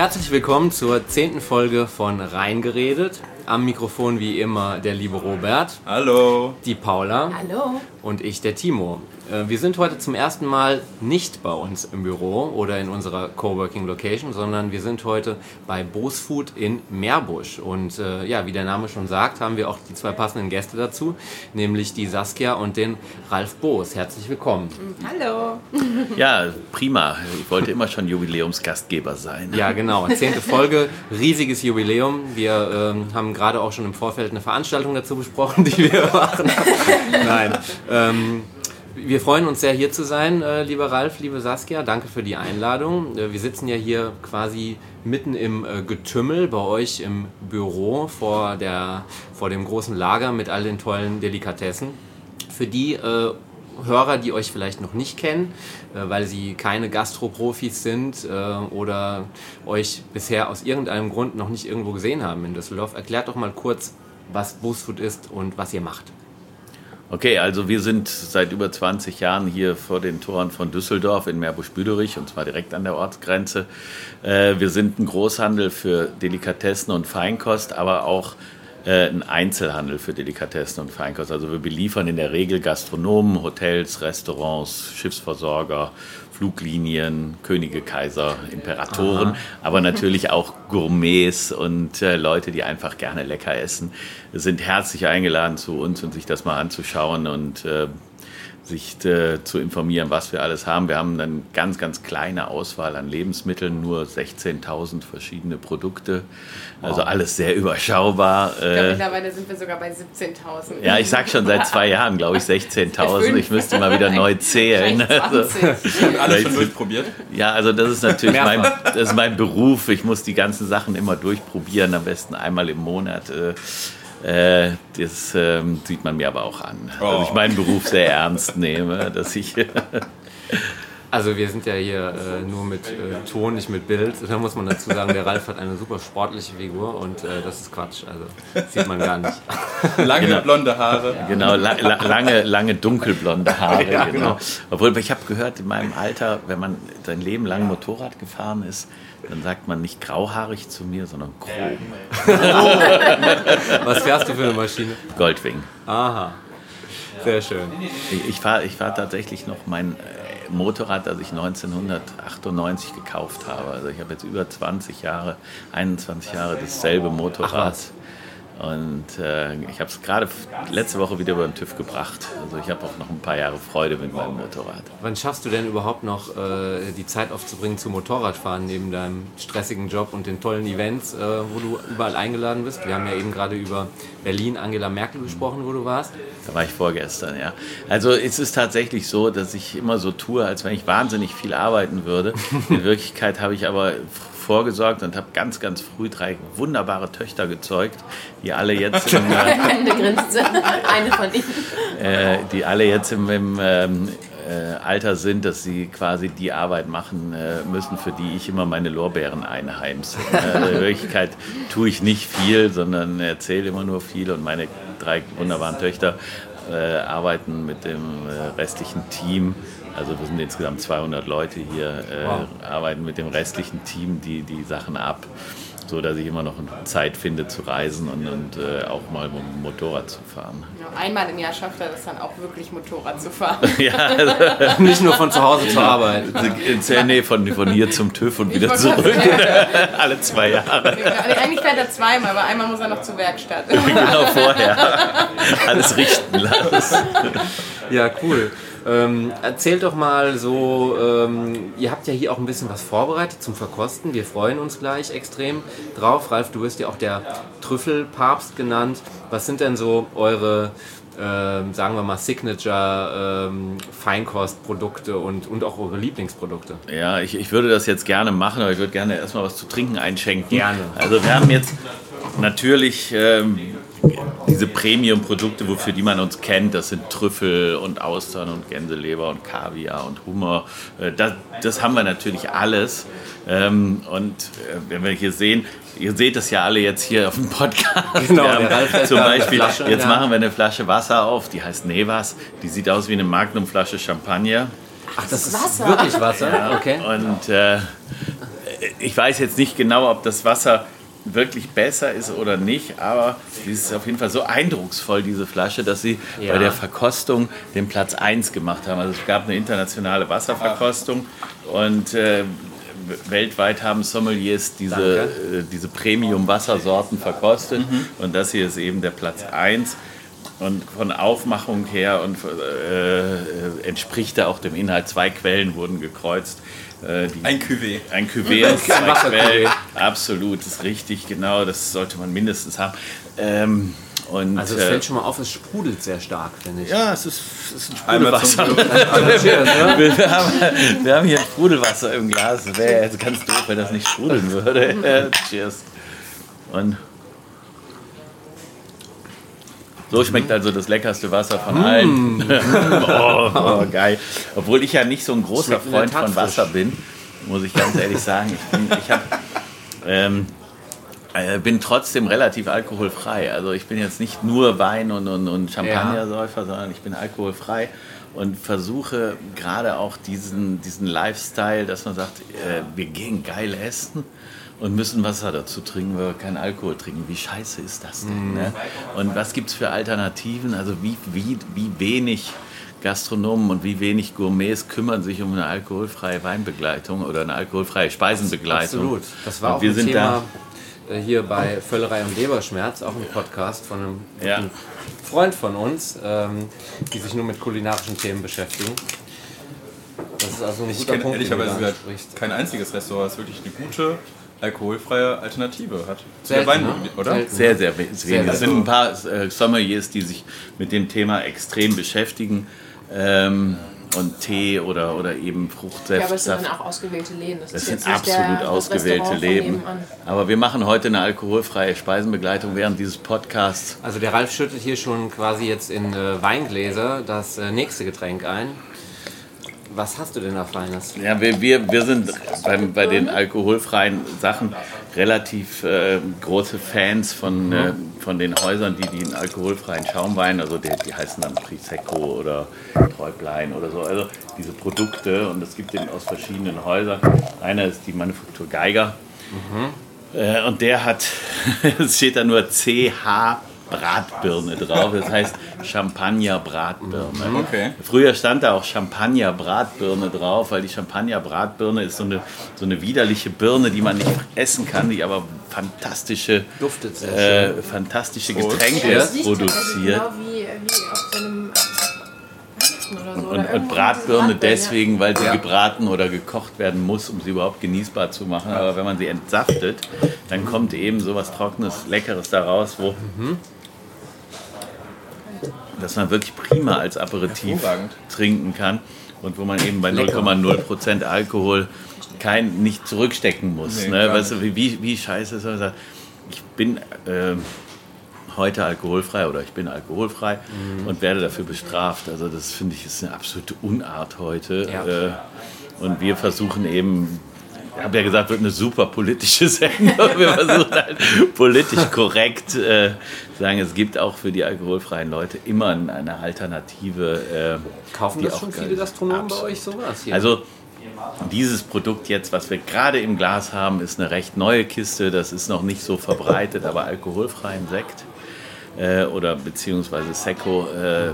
Herzlich willkommen zur zehnten Folge von Reingeredet. Am Mikrofon wie immer der liebe Robert. Hallo. Die Paula. Hallo. Und ich, der Timo. Äh, wir sind heute zum ersten Mal nicht bei uns im Büro oder in unserer Coworking Location, sondern wir sind heute bei Bose Food in Meerbusch. Und äh, ja, wie der Name schon sagt, haben wir auch die zwei passenden Gäste dazu, nämlich die Saskia und den Ralf Boos. Herzlich willkommen. Hallo. Ja, prima. Ich wollte immer schon Jubiläumsgastgeber sein. Ja, genau. Zehnte Folge, riesiges Jubiläum. Wir ähm, haben gerade auch schon im Vorfeld eine Veranstaltung dazu besprochen, die wir machen. Nein. Ähm, wir freuen uns sehr, hier zu sein, äh, lieber Ralf, liebe Saskia. Danke für die Einladung. Äh, wir sitzen ja hier quasi mitten im äh, Getümmel bei euch im Büro vor, der, vor dem großen Lager mit all den tollen Delikatessen. Für die äh, Hörer, die euch vielleicht noch nicht kennen, äh, weil sie keine Gastroprofis sind äh, oder euch bisher aus irgendeinem Grund noch nicht irgendwo gesehen haben in Düsseldorf, erklärt doch mal kurz, was Boostfood ist und was ihr macht. Okay, also wir sind seit über 20 Jahren hier vor den Toren von Düsseldorf in Meerbusch-Büderich und zwar direkt an der Ortsgrenze. Äh, wir sind ein Großhandel für Delikatessen und Feinkost, aber auch äh, ein Einzelhandel für Delikatessen und Feinkost. Also wir beliefern in der Regel Gastronomen, Hotels, Restaurants, Schiffsversorger, Fluglinien, Könige, Kaiser, Imperatoren, Aha. aber natürlich auch Gourmets und äh, Leute, die einfach gerne lecker essen, sind herzlich eingeladen zu uns und sich das mal anzuschauen und äh, sich äh, zu informieren, was wir alles haben. Wir haben eine ganz, ganz kleine Auswahl an Lebensmitteln, nur 16.000 verschiedene Produkte. Also wow. alles sehr überschaubar. Ich glaube, äh, mittlerweile sind wir sogar bei 17.000. Ja, ich sage schon seit zwei Jahren, glaube ich, 16.000. Ich müsste mal wieder neu zählen. Also, alles schon durchprobiert? Ja, also das ist natürlich mein, das ist mein Beruf. Ich muss die ganzen Sachen immer durchprobieren, am besten einmal im Monat. Äh, äh, das ähm, sieht man mir aber auch an. Oh. Dass ich meinen Beruf sehr ernst nehme, dass ich. Also wir sind ja hier äh, nur mit äh, Ton, nicht mit Bild. Da muss man dazu sagen, der Ralf hat eine super sportliche Figur und äh, das ist Quatsch. Also sieht man gar nicht. Lange genau. blonde Haare. Genau, la la lange, lange dunkelblonde Haare. Ja, genau. genau. Obwohl ich habe gehört, in meinem Alter, wenn man sein Leben lang Motorrad gefahren ist, dann sagt man nicht grauhaarig zu mir, sondern chrom. Was fährst du für eine Maschine? Goldwing. Aha. Sehr schön. Ich, ich fahre ich fahr tatsächlich noch mein äh, Motorrad, das ich 1998 gekauft habe. Also ich habe jetzt über 20 Jahre, 21 Jahre dasselbe Motorrad. Ach, und äh, ich habe es gerade letzte Woche wieder über den TÜV gebracht. Also ich habe auch noch ein paar Jahre Freude mit meinem Motorrad. Wann schaffst du denn überhaupt noch äh, die Zeit aufzubringen zum Motorradfahren neben deinem stressigen Job und den tollen Events, äh, wo du überall eingeladen bist? Wir haben ja eben gerade über Berlin, Angela Merkel gesprochen, wo du warst. Da war ich vorgestern, ja. Also es ist tatsächlich so, dass ich immer so tue, als wenn ich wahnsinnig viel arbeiten würde. In Wirklichkeit habe ich aber vorgesorgt und habe ganz, ganz früh drei wunderbare Töchter gezeugt, die alle jetzt im, äh, eine von ihnen, äh, die alle jetzt im, im ähm, äh, Alter sind, dass sie quasi die Arbeit machen äh, müssen, für die ich immer meine Lorbeeren einheimse. Äh, in Wirklichkeit tue ich nicht viel, sondern erzähle immer nur viel und meine drei wunderbaren Töchter äh, arbeiten mit dem restlichen Team also wir sind insgesamt 200 Leute hier, äh, wow. arbeiten mit dem restlichen Team die, die Sachen ab, so dass ich immer noch Zeit finde zu reisen und, und äh, auch mal mit dem Motorrad zu fahren. Einmal im Jahr schafft er das dann auch wirklich Motorrad zu fahren. ja, also nicht nur von zu Hause zur Arbeit. Nee, von, von hier zum TÜV und wieder zurück. Alle zwei Jahre. Eigentlich fährt er zweimal, aber einmal muss er noch zur Werkstatt. genau, vorher. Alles richten lassen. Ja, cool. Ähm, erzählt doch mal so, ähm, ihr habt ja hier auch ein bisschen was vorbereitet zum Verkosten. Wir freuen uns gleich extrem drauf. Ralf, du wirst ja auch der Trüffelpapst genannt. Was sind denn so eure, ähm, sagen wir mal, Signature ähm, und, und auch eure Lieblingsprodukte? Ja, ich, ich würde das jetzt gerne machen, aber ich würde gerne erstmal was zu trinken einschenken. Gerne. Also wir haben jetzt natürlich ähm, diese Premium-Produkte, wofür die man uns kennt, das sind Trüffel und Austern und Gänseleber und Kaviar und Hummer. Äh, das, das haben wir natürlich alles. Ähm, und äh, wenn wir hier sehen, ihr seht das ja alle jetzt hier auf dem Podcast. Genau, zum Beispiel, Flasche, jetzt ja. machen wir eine Flasche Wasser auf, die heißt Nevas. Die sieht aus wie eine Magnumflasche Champagner. Ach, das ist Wasser. wirklich Wasser? Ja, okay. Und äh, ich weiß jetzt nicht genau, ob das Wasser wirklich besser ist oder nicht, aber sie ist auf jeden Fall so eindrucksvoll, diese Flasche, dass sie Ja. bei der Verkostung den Platz 1 gemacht haben. Also es gab eine internationale Wasserverkostung und äh, weltweit haben Sommeliers diese, äh, diese Premium-Wassersorten verkostet und das hier ist eben der Platz 1. Und von Aufmachung her und, äh, äh, entspricht er auch dem Inhalt. Zwei Quellen wurden gekreuzt. Äh, die, Ein Cuvée. ein Cuvée und zwei. Quellen. Absolut, ist richtig, genau. Das sollte man mindestens haben. Ähm, und, Also es äh, fällt schon mal auf, es sprudelt sehr stark, finde ich. ja, es ist, es ist ein Sprudelwasser. Wir, wir, haben, wir haben hier ein Sprudelwasser im Glas. Das wäre jetzt ganz doof, wenn das nicht sprudeln würde. Äh, cheers. Und so schmeckt also das leckerste Wasser von allen. oh, oh, geil. Obwohl ich ja nicht so ein großer Freund von Wasser bin, muss ich ganz ehrlich sagen. Ich, bin, ich hab, ähm, äh, bin trotzdem relativ alkoholfrei. Also ich bin jetzt nicht nur Wein und, und, und Champagnersäufer, sondern ich bin alkoholfrei und versuche gerade auch diesen, diesen Lifestyle, dass man sagt, äh, wir gehen geil essen und müssen Wasser dazu trinken, weil wir keinen Alkohol trinken. Wie scheiße ist das denn? Ne? Und was gibt es für Alternativen? Also wie, wie, wie wenig Gastronomen und wie wenig Gourmets kümmern sich um eine alkoholfreie Weinbegleitung oder eine alkoholfreie Speisenbegleitung. Absolut. Das war Und auch wir ein sind Thema äh, hier bei Völlerei und Leberschmerz, auch ein Podcast von einem Ja. Freund von uns, ähm, die sich nur mit kulinarischen Themen beschäftigen. Das ist also ein Ich guter kenne Punkt, ehrlicherweise kein einziges Restaurant, das wirklich eine gute alkoholfreie Alternative hat. Zu Selten, der Wein, ne? oder? Selten. Sehr, sehr we- wenig. sehr. Es sind ein paar äh, Sommeliers, die sich mit dem Thema extrem beschäftigen. Ähm, und Tee oder, oder eben Fruchtsäfte. Ja, aber es sind dann auch ausgewählte Läden. Das, Das ist sind jetzt nicht absolut der, ausgewählte nebenan. Aber wir machen heute eine alkoholfreie Speisenbegleitung während dieses Podcasts. Also der Ralf schüttet hier schon quasi jetzt in äh, Weingläser das äh, nächste Getränk ein. Was hast du denn da Feines? Ja, wir, wir, wir sind beim, bei den alkoholfreien Sachen relativ äh, große Fans von, äh, von den Häusern, die den alkoholfreien Schaumwein, also die, die heißen dann Prisecco oder Träublein oder so, also diese Produkte. Und es gibt eben aus verschiedenen Häusern. Einer ist die Manufaktur Geiger. Äh, und der hat, es steht da nur CH Bratbirne drauf, das heißt Champagner Bratbirne. Okay. Früher stand da auch Champagner-Bratbirne drauf, weil die Champagner-Bratbirne ist so eine, so eine widerliche Birne, die man nicht essen kann, die aber fantastische, Duftet sehr äh, fantastische. Getränke tatsächlich produziert. Genau wie, wie auf so einem Weihnachten oder so. Und, und irgendwo Bratbirne deswegen, weil sie Ja. gebraten oder gekocht werden muss, um sie überhaupt genießbar zu machen. Aber wenn man sie entsaftet, dann kommt eben so was Trockenes, Leckeres daraus, wo dass man wirklich prima als Aperitif trinken kann und wo man eben bei Lecker. 0,0% Alkohol kein, nicht zurückstecken muss. Nee, ne? weißt du, wie, wie, scheiße ist das? Ich bin ähm, heute alkoholfrei oder ich bin alkoholfrei Mhm. und werde dafür bestraft. Also das finde ich ist eine absolute Unart heute. Ja. Äh, und wir versuchen eben, ich habe ja gesagt, wird eine super politische Sendung. Wir versuchen halt politisch korrekt äh, sagen, es gibt auch für die alkoholfreien Leute immer eine Alternative. Äh, Kaufen das schon viele. Gastronomen bei euch sowas hier? Also dieses Produkt jetzt, was wir gerade im Glas haben, ist eine recht neue Kiste. Das ist noch nicht so verbreitet, aber alkoholfreien Sekt äh, oder beziehungsweise Secco, äh,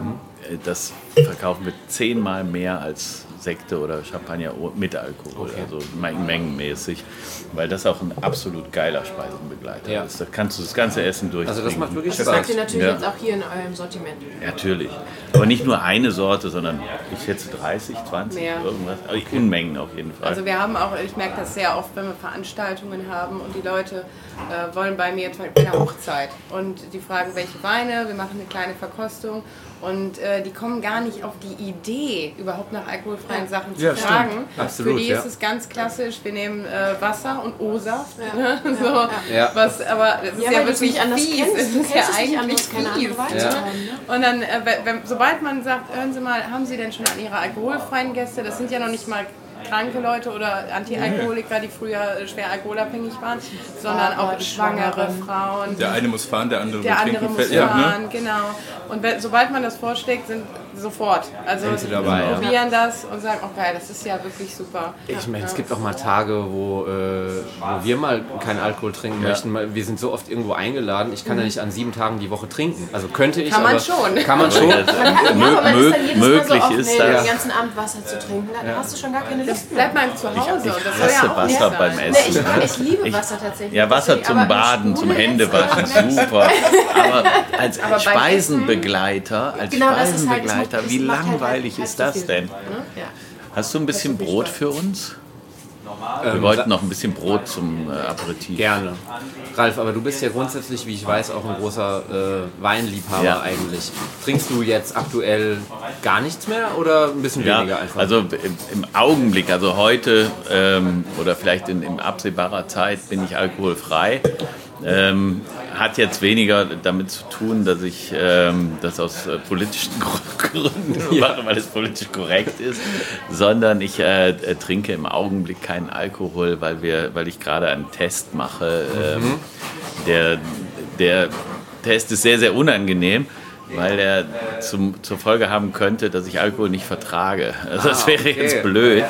das verkaufen wir zehnmal mehr als Sekte oder Champagner mit Alkohol, Okay. also men- mengenmäßig, weil das auch ein absolut geiler Speisenbegleiter Ja. ist. Da kannst du das ganze Essen durch. also das macht wirklich Das habt Spaß. ihr natürlich Ja. jetzt auch hier in eurem Sortiment. Natürlich. Aber nicht nur eine Sorte, sondern ich schätze 30, 20, Mehr. irgendwas. Also Unmengen auf jeden Fall. Also wir haben auch, ich merke das sehr oft, wenn wir Veranstaltungen haben und die Leute äh, wollen bei mir zum Beispiel eine Hochzeit und die fragen, welche Weine, wir machen eine kleine Verkostung und äh, die kommen gar nicht auf die Idee, überhaupt nach alkoholfreien Sachen zu Ja, fragen. Absolut, Für die ja. ist es ganz klassisch, wir nehmen äh, Wasser und O-Saft. Ja. Ne? So, ja. Was, aber das ist Ja, wirklich nicht fies. Es ist ja nicht eigentlich fies. Ne? Und dann, äh, wenn- sobald man sagt, hören Sie mal, haben Sie denn schon an Ihre alkoholfreien Gäste, das sind ja noch nicht mal kranke Leute oder Antialkoholiker, die früher äh, schwer alkoholabhängig waren, sondern auch schwangere. Frauen. Der eine muss fahren, der andere der andere trinken. muss Ja, ne? fahren, genau. Und sobald man das vorschlägt, sind sofort. Also Sind sie dabei, ja. probieren das und sagen, oh geil, das ist ja wirklich super. Ich meine, es gibt auch mal Tage, wo, äh, wo wir mal keinen Alkohol trinken möchten. Mal- Wir sind so oft irgendwo eingeladen. Ich kann ja nicht an sieben Tagen die Woche trinken. Also könnte ich, Kann man aber schon. Kann man schon. Ja, ist Mö- Mal möglich so ist nee, das. den ganzen Abend Wasser zu trinken. Dann hast du schon gar keine Lust mehr. bleibt man zu Hause Ich ja hasse auch nicht Wasser sein. beim Nee, Essen. ich, ich liebe Wasser tatsächlich. Ja, Wasser zum Baden, zum Händewaschen, super. Aber als Speisenbegleiter, als Genau, das ist halt- Speisenbegleiter, das wie macht halt langweilig halt ist das denn? Ja. Hast du ein bisschen Brot für uns? Ähm, Wir wollten noch ein bisschen Brot zum äh, Aperitif. Gerne. Ralf, aber du bist ja grundsätzlich, wie ich weiß, auch ein großer äh, Weinliebhaber Ja. eigentlich. Trinkst du jetzt aktuell gar nichts mehr oder ein bisschen Ja, weniger einfach? also im, im Augenblick, also heute ähm, oder vielleicht in, in absehbarer Zeit bin ich alkoholfrei. Ähm, hat jetzt weniger damit zu tun, dass ich ähm, das aus äh, politischen Gründen mache, weil es politisch korrekt ist, sondern ich äh, äh, trinke im Augenblick keinen Alkohol, weil, wir, weil ich gerade einen Test mache. Ähm, der, der Test ist sehr, sehr unangenehm, weil er zum, zur Folge haben könnte, dass ich Alkohol nicht vertrage. Also das wäre okay. jetzt blöd,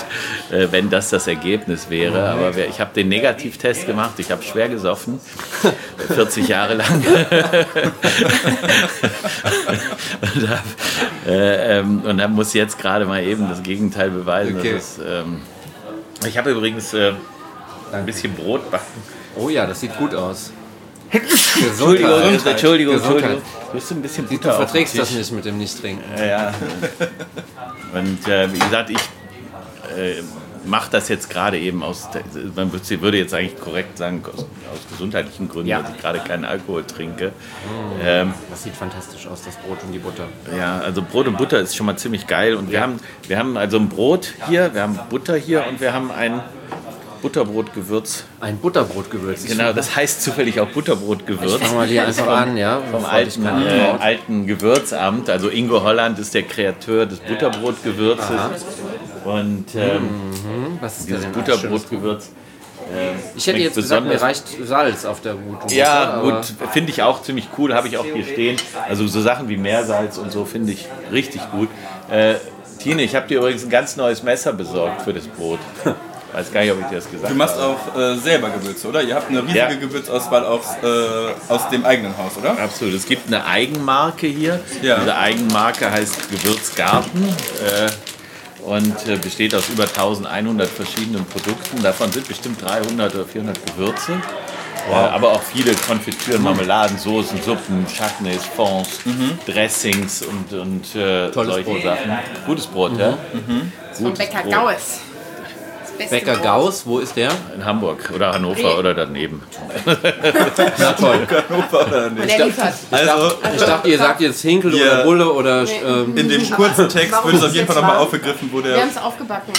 äh, wenn das das Ergebnis wäre. Aber wer- ich habe den Negativtest gemacht, ich habe schwer gesoffen, 40 Jahre lang. und, hab, äh, ähm, und hab, muss jetzt gerade mal eben das Gegenteil beweisen. Okay. es, ähm, ich habe übrigens äh, ein bisschen Brot backen. oh ja, das sieht gut aus. Entschuldigung. Entschuldigung, Gesundheit. Entschuldigung. Willst du ein bisschen Du Butter auf den verträgst das nicht mit dem Nicht-Trinken. Ja, ja. Und äh, wie gesagt, ich äh, mache das jetzt gerade eben aus, man würde- jetzt eigentlich korrekt sagen, aus, aus gesundheitlichen Gründen, Ja. dass ich gerade keinen Alkohol trinke. Ähm, Das sieht fantastisch aus, das Brot und die Butter. ja, also Brot und Butter ist schon mal ziemlich geil. Und wir, haben, wir haben also ein Brot hier, wir haben Butter hier und wir haben ein Butterbrotgewürz. Ein Butterbrotgewürz. Genau, das heißt zufällig auch Butterbrotgewürz. Fangen wir hier einfach an, ja. vom alten, äh, alten Gewürzamt. Also Ingo Holland ist der Kreateur des Butterbrotgewürzes. Und ähm, Was ist dieses denn Butterbrotgewürz. Ich hätte jetzt gesagt, mir reicht Salz auf der guten Ja, gut, finde ich auch ziemlich cool, habe ich auch hier stehen. Also so Sachen wie Meersalz und so finde ich richtig gut. Äh, Tine, ich habe dir übrigens ein ganz neues Messer besorgt für das Brot. Weiß gar nicht, ob ich dir das gesagt Du machst habe. auch äh, selber Gewürze, oder? Ihr habt eine riesige Ja. Gewürzauswahl aus, äh, aus dem eigenen Haus, oder? Absolut. Es gibt eine Eigenmarke hier. Ja. Diese Eigenmarke heißt Gewürzgarten äh, und äh, besteht aus über 1100 verschiedenen Produkten. Davon sind bestimmt 300 oder 400 Gewürze. Äh, aber auch viele Konfitüren, Marmeladen, Soßen, Suppen, Chutneys, Fonds, Dressings und, und äh, solche Brot. Sachen. Gutes Brot, ja? Vom Bäcker Brot. Gaues. Beste Bäcker Brot. Gauss, wo ist der? In Hamburg oder Hannover oder daneben. Na toll. Hannover oder? Und der liefert. Also, Ich dachte, ihr sagt jetzt Hinkel Ja. oder Bulle oder. Ähm, in dem kurzen Text Warum wird es ist auf jeden Fall nochmal aufgegriffen, wo Wir der haben es aufgebacken.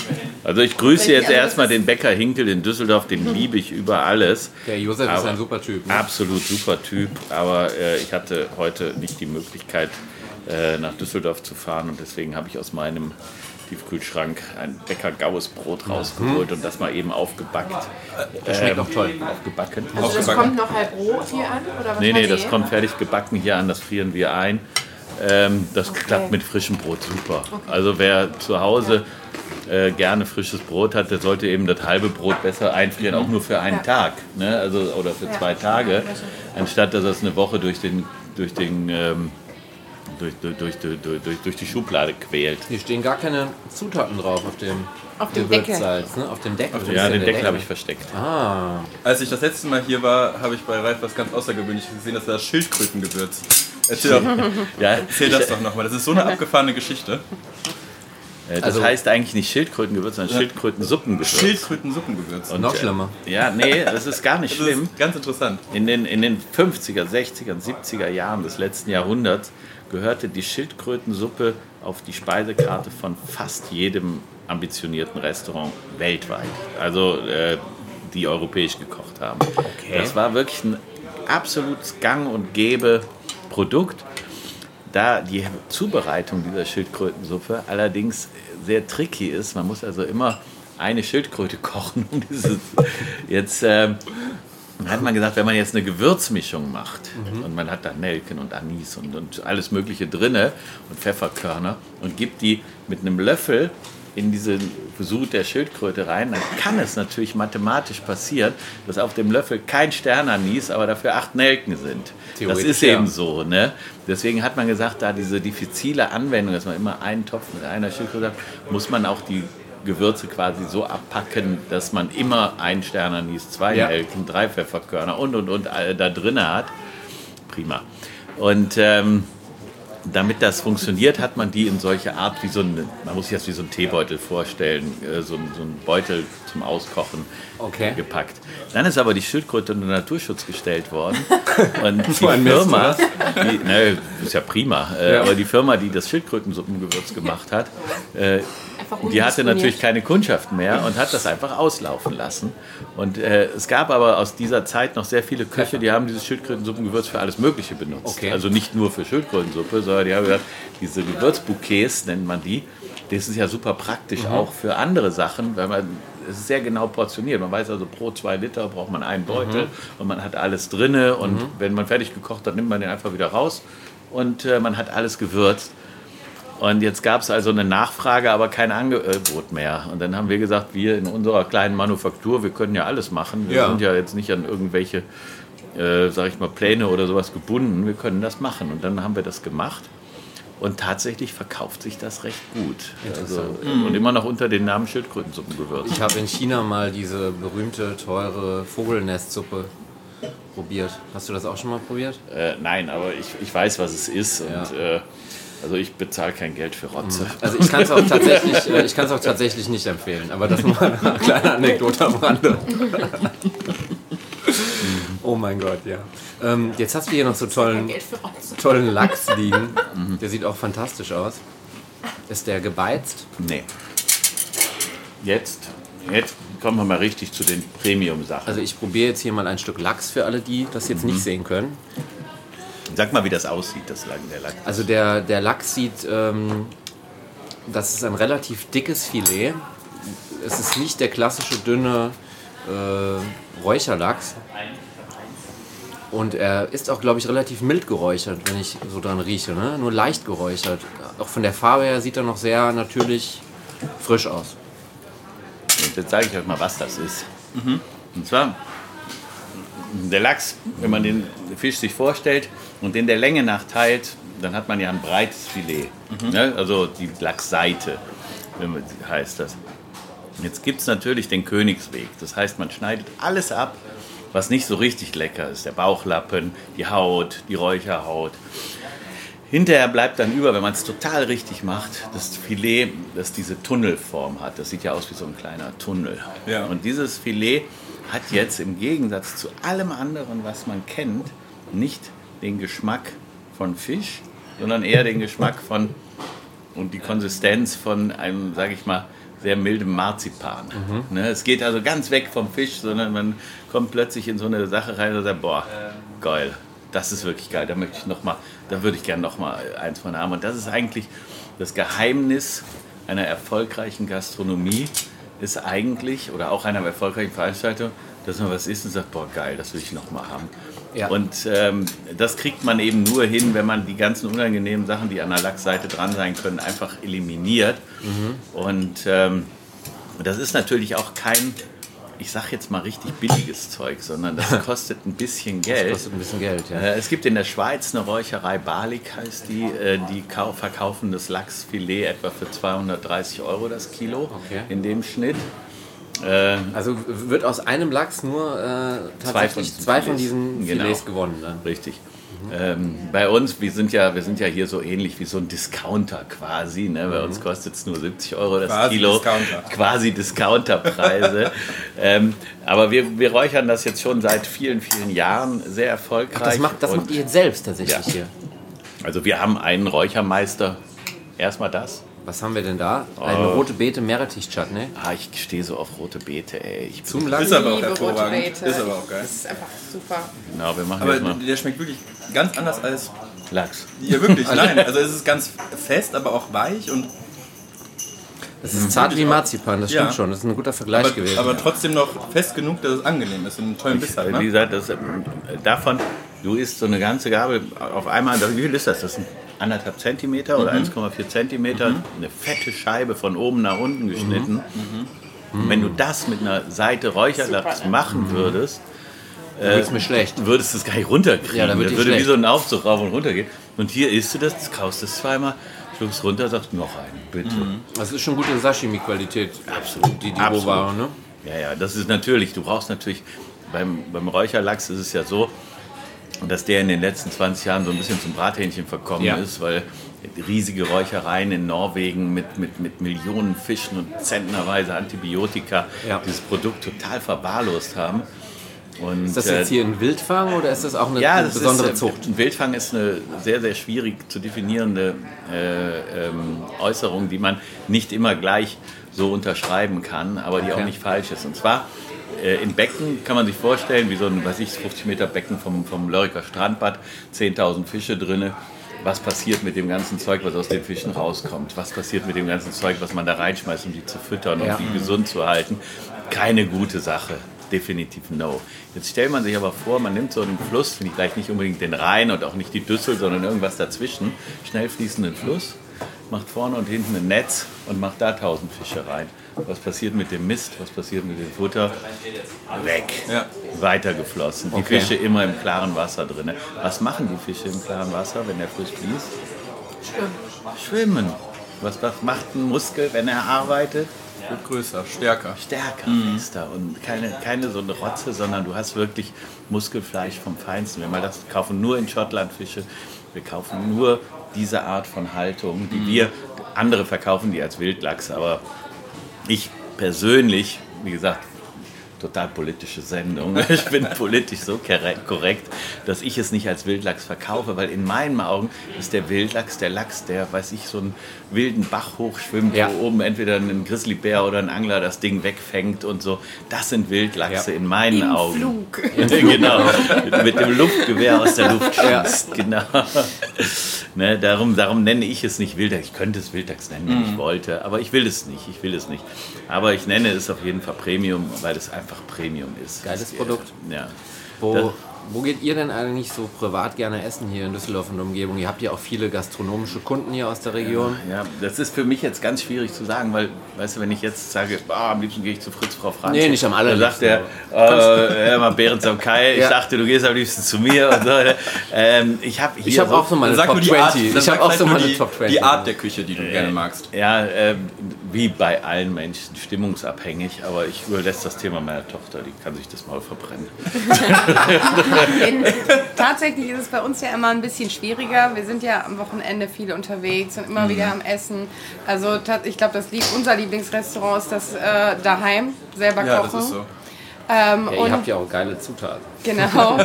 Also ich grüße jetzt Also erstmal ist- den Bäcker Hinkel in Düsseldorf, den liebe ich über alles. der Josef ist Aber- ein super Typ. Ne? Absolut super Typ, aber äh, ich hatte heute nicht die Möglichkeit, äh, nach Düsseldorf zu fahren und deswegen habe ich aus meinem Tiefkühlschrank ein Bäcker Gaues Brot rausgeholt und das mal eben aufgebackt. Das schmeckt auch toll. Aufgebacken. Also das Aufgebacken. kommt noch halb roh hier an? Oder was Nee, nee, das kommt fertig gebacken hier an, das frieren wir ein. Ähm, das klappt mit frischem Brot super. Also wer zu Hause äh, gerne frisches Brot hat, der sollte eben das halbe Brot besser einfrieren, auch nur für einen Ja. Tag ne? also, oder für zwei Tage, anstatt dass er es eine Woche durch den, durch den ähm, durch, durch, durch, durch, die Schublade quält. Hier stehen gar keine Zutaten drauf auf dem, Auf dem Deckel. Gewürzsalz, ne? Auf dem Deckel. Wo Ja, den Deckel habe ich versteckt. Ah, Als ich das letzte Mal hier war, habe ich bei Ralf was ganz Außergewöhnliches gesehen, das war das Schildkrötengewürz. Erzähl, doch, Ja, erzähl das doch nochmal, das ist so eine abgefahrene Geschichte. äh, das Also- heißt eigentlich nicht Schildkrötengewürz, sondern Schildkrötensuppengewürz. Schildkrötensuppengewürz. Und, noch äh, schlimmer. Ja, nee, das ist gar nicht Das schlimm. ist ganz interessant. In den, in den 50er, 60er, 70er Jahren des letzten Jahrhunderts gehörte die Schildkrötensuppe auf die Speisekarte von fast jedem ambitionierten Restaurant weltweit. Also äh, die europäisch gekocht haben. Das war wirklich ein absolutes Gang und Gäbe Produkt. Da die Zubereitung dieser Schildkrötensuppe allerdings sehr tricky ist, man muss also immer eine Schildkröte kochen, um dieses jetzt ähm, Dann hat man gesagt, wenn man jetzt eine Gewürzmischung macht und man hat da Nelken und Anis und, und alles Mögliche drinne und Pfefferkörner und gibt die mit einem Löffel in diese Sud der Schildkröte rein, dann kann es natürlich mathematisch passieren, dass auf dem Löffel kein Sternanis, aber dafür acht Nelken sind. Das ist ja. eben so. Ne? Deswegen hat man gesagt, da diese diffizile Anwendung, dass man immer einen Topf mit einer Schildkröte hat, muss man auch die Gewürze quasi so abpacken, dass man immer ein Sternanis, zwei Ja. Nelken, drei Pfefferkörner und und und äh, da drin hat. Prima. Und ähm, damit das funktioniert, hat man die in solche Art wie so ein, man muss sich das wie so ein Teebeutel vorstellen, äh, so, so ein Beutel zum Auskochen Okay. gepackt. Dann ist aber die Schildkröte unter Naturschutz gestellt worden. Und die So ein Mist, Firma, die, ne, ist ja prima, äh, Ja. aber die Firma, die das Schildkrötensuppengewürz gemacht hat, äh, die hatte natürlich keine Kundschaft mehr und hat das einfach auslaufen lassen. Und äh, es gab aber aus dieser Zeit noch sehr viele Köche, die haben dieses Schildkrötensuppengewürz für alles Mögliche benutzt. Okay. Also nicht nur für Schildkrötensuppe, sondern die haben gesagt, diese Gewürzbouquets nennt man die. Das ist ja super praktisch Mhm. auch für andere Sachen, weil man es ist sehr genau portioniert. Man weiß also, pro zwei Liter braucht man einen Beutel Mhm. und man hat alles drinne. Und wenn man fertig gekocht hat, nimmt man den einfach wieder raus und äh, man hat alles gewürzt. Und jetzt gab es also eine Nachfrage, aber kein Angebot mehr. Und dann haben wir gesagt, wir in unserer kleinen Manufaktur, wir können ja alles machen. Wir Ja. sind ja jetzt nicht an irgendwelche, äh, sag ich mal, Pläne oder sowas gebunden. Wir können das machen. Und dann haben wir das gemacht. Und tatsächlich verkauft sich das recht gut. Also, und immer noch unter dem Namen Schildkrötensuppengewürz. Ich habe in China mal diese berühmte, teure Vogelnestsuppe probiert. Hast du das auch schon mal probiert? Äh, nein, aber ich, ich weiß, was es ist. Und Ja. äh, also ich bezahle kein Geld für Rotze. Also ich kann es auch tatsächlich, äh, ich auch tatsächlich nicht empfehlen. Aber das nur eine kleine Anekdote am Rande. Oh mein Gott, ja. Ähm, jetzt hast du hier noch so tollen, tollen Lachs liegen. Der sieht auch fantastisch aus. Ist der gebeizt? Nee. Jetzt, jetzt kommen wir mal richtig zu den Premium-Sachen. Also ich probiere jetzt hier mal ein Stück Lachs für alle, die das jetzt nicht sehen können. Sag mal, wie das aussieht, das Lang- der Lachs. Also der, der Lachs sieht, ähm, das ist ein relativ dickes Filet. Es ist nicht der klassische dünne äh, Räucherlachs. Und er ist auch, glaube ich, relativ mild geräuchert, wenn ich so dran rieche. Ne? Nur leicht geräuchert. Auch von der Farbe her sieht er noch sehr natürlich frisch aus. Und jetzt zeige ich euch mal, was das ist. Und zwar, der Lachs, wenn man den Fisch sich vorstellt und den der Länge nach teilt, dann hat man ja ein breites Filet. Ne? Also die Lachsseite wenn man- heißt das. Jetzt gibt es natürlich den Königsweg. Das heißt, man schneidet alles ab, was nicht so richtig lecker ist. Der Bauchlappen, die Haut, die Räucherhaut. Hinterher bleibt dann über, wenn man es total richtig macht, das Filet, das diese Tunnelform hat. Das sieht ja aus wie so ein kleiner Tunnel. Ja. Und dieses Filet hat jetzt im Gegensatz zu allem anderen, was man kennt, nicht den Geschmack von Fisch, sondern eher den Geschmack von und die Konsistenz von einem, sage ich mal, sehr mildem Marzipan. Ne, es geht also ganz weg vom Fisch, sondern man kommt plötzlich in so eine Sache rein und sagt, boah, geil, das ist wirklich geil, da möchte ich noch mal, da würde ich gerne noch mal eins von haben. Und das ist eigentlich das Geheimnis einer erfolgreichen Gastronomie, ist eigentlich, oder auch einer erfolgreichen Veranstaltung, dass man was isst und sagt, boah, geil, das will ich noch mal haben. Ja. Und ähm, das kriegt man eben nur hin, wenn man die ganzen unangenehmen Sachen, die an der Lachsseite dran sein können, einfach eliminiert. Und ähm, das ist natürlich auch kein, ich sag jetzt mal richtig billiges Zeug, sondern das kostet ein bisschen Geld. Kostet ein bisschen Geld, ja. Äh, Es gibt in der Schweiz eine Räucherei, Balik heißt die, äh, die kau- verkaufen das Lachsfilet etwa für 230 Euro das Kilo Okay. in dem Schnitt. Äh, Also wird aus einem Lachs nur äh, Zwei von tatsächlich diesen zwei von Filets. diesen Genau. Filets gewonnen. Dann. Richtig. Ähm, bei uns, wir sind, ja, wir sind ja hier so ähnlich wie so ein Discounter quasi. Ne? Bei uns kostet es nur 70 Euro das Quasi Kilo. Discounter. Quasi Discounterpreise. ähm, aber wir, wir räuchern das jetzt schon seit vielen, vielen Jahren sehr erfolgreich. Das macht, das Und- macht ihr jetzt selbst tatsächlich Ja. hier. Also wir haben einen Räuchermeister. Erstmal das. Was haben wir denn da? Eine Oh. rote Beete Meerrettich-Chutney. Ah, ich stehe so auf rote Beete, ey. Ich, Zum Lachs. Ist aber auch hervorragend. Beete. Ist aber auch geil. Das ist einfach super. genau, wir machen Aber jetzt mal der schmeckt wirklich ganz anders als. Lachs. Ja, wirklich, nein. Also es ist ganz fest, aber auch weich und Das ist zart wie Marzipan, das stimmt Ja. schon. Das ist ein guter Vergleich Aber, gewesen. aber trotzdem noch fest genug, dass es angenehm ist und einen tollen Biss hat. Wie Ne? gesagt, das, ähm, davon, du isst so eine ganze Gabel auf einmal, wie viel ist das? Das sind anderthalb Zentimeter oder 1,4 Zentimeter, eine fette Scheibe von oben nach unten geschnitten. Und wenn du das mit einer Seite Räucherlachs Super, machen würdest, ist mir schlecht. würdest du es gar nicht runterkriegen. Ja, dann würde wie schlecht. so ein Aufzug rauf und runter gehen. Und hier isst du das, kaust es zweimal, schluckst runter, sagst noch einen, bitte. Das ist schon gute Sashimi-Qualität. Absolut. Die, die Absolut. Rohware, ne? Ja, ja, das ist natürlich, du brauchst natürlich, beim, beim Räucherlachs ist es ja so, dass der in den letzten 20 Jahren so ein bisschen zum Brathähnchen verkommen Ja. ist, weil riesige Räuchereien in Norwegen mit, mit, mit Millionen Fischen und zentnerweise Antibiotika Ja. dieses Produkt total verwahrlost haben. Und, Ist das äh, jetzt hier ein Wildfang oder ist das auch eine, ja, eine das besondere ist, Zucht? Ein Wildfang ist eine sehr, sehr schwierig zu definierende äh, ähm, Äußerung, die man nicht immer gleich so unterschreiben kann, aber die auch Okay. nicht falsch ist. Und zwar äh, in Becken kann man sich vorstellen, wie so ein, weiß ich, 50 Meter Becken vom, vom Lörriker Strandbad, 10.000 Fische drinne. Was passiert mit dem ganzen Zeug, was aus den Fischen rauskommt? Was passiert mit dem ganzen Zeug, was man da reinschmeißt, um die zu füttern und Ja. die gesund zu halten? Keine gute Sache. Definitiv no. Jetzt stellt man sich aber vor, man nimmt so einen Fluss, finde ich gleich nicht unbedingt den Rhein und auch nicht die Düssel, sondern irgendwas dazwischen, schnell fließenden Fluss, macht vorne und hinten ein Netz und macht da tausend Fische rein. Was passiert mit dem Mist? Was passiert mit dem Futter? Weg. Ja. Weitergeflossen. Die Okay. Fische immer im klaren Wasser drin. Was machen die Fische im klaren Wasser, wenn der Fluss fließt? Schwimmen. Was, was macht ein Muskel, wenn er arbeitet? Wird größer, stärker. stärker, fester und keine, keine so eine Rotze, sondern du hast wirklich Muskelfleisch vom Feinsten. Wir mal das kaufen nur in Schottland Fische, wir kaufen nur diese Art von Haltung, die wir andere verkaufen die als Wildlachs, aber ich persönlich, wie gesagt, total politische Sendung. Ich bin politisch so korre- korrekt, dass ich es nicht als Wildlachs verkaufe, weil in meinen Augen ist der Wildlachs der Lachs, der, weiß ich, so einen wilden Bach hochschwimmt, Ja. wo oben entweder ein Grizzlybär oder ein Angler das Ding wegfängt und so. Das sind Wildlachse Ja. in meinen Im Augen. Flug. genau, mit, mit dem Luftgewehr aus der Luft schießt. Genau. ne, darum, darum nenne ich es nicht Wildlachs. Ich könnte es Wildlachs nennen, wenn ich wollte, aber ich will es nicht. Ich will es nicht. Aber ich nenne es auf jeden Fall Premium, weil es einfach Premium ist. Geiles Es- Produkt. Ja. Wo, wo geht ihr denn eigentlich so privat gerne essen hier in Düsseldorf und Umgebung? Ihr habt ja auch viele gastronomische Kunden hier aus der Region. Ja, das ist für mich jetzt ganz schwierig zu sagen, weil, weißt du, wenn ich jetzt sage, ah, am liebsten gehe ich zu Fritz Frau Franz. Nee, nicht am Dann allerliebsten, sagt er, äh, mal, Behrens am Kai, ich Ja. dachte, du gehst am liebsten zu mir und so. Ähm, ich habe hier Ich habe auch so meine Dann Top nur die 20. Art, dann ich habe auch so meine die, Top 20. die Art der Küche, die du gerne magst. Ja, äh, wie bei allen Menschen, stimmungsabhängig, aber ich überlasse das Thema meiner Tochter, die kann sich das Maul verbrennen. In, tatsächlich ist es bei uns ja immer ein bisschen schwieriger. Wir sind ja am Wochenende viel unterwegs und immer wieder am Essen. Also ich glaube, das lieb, unser Lieblingsrestaurant ist das äh, daheim, selber Ja, kochen. das ist so. Ähm, Ja, und ihr habt ja auch geile Zutaten. Genau.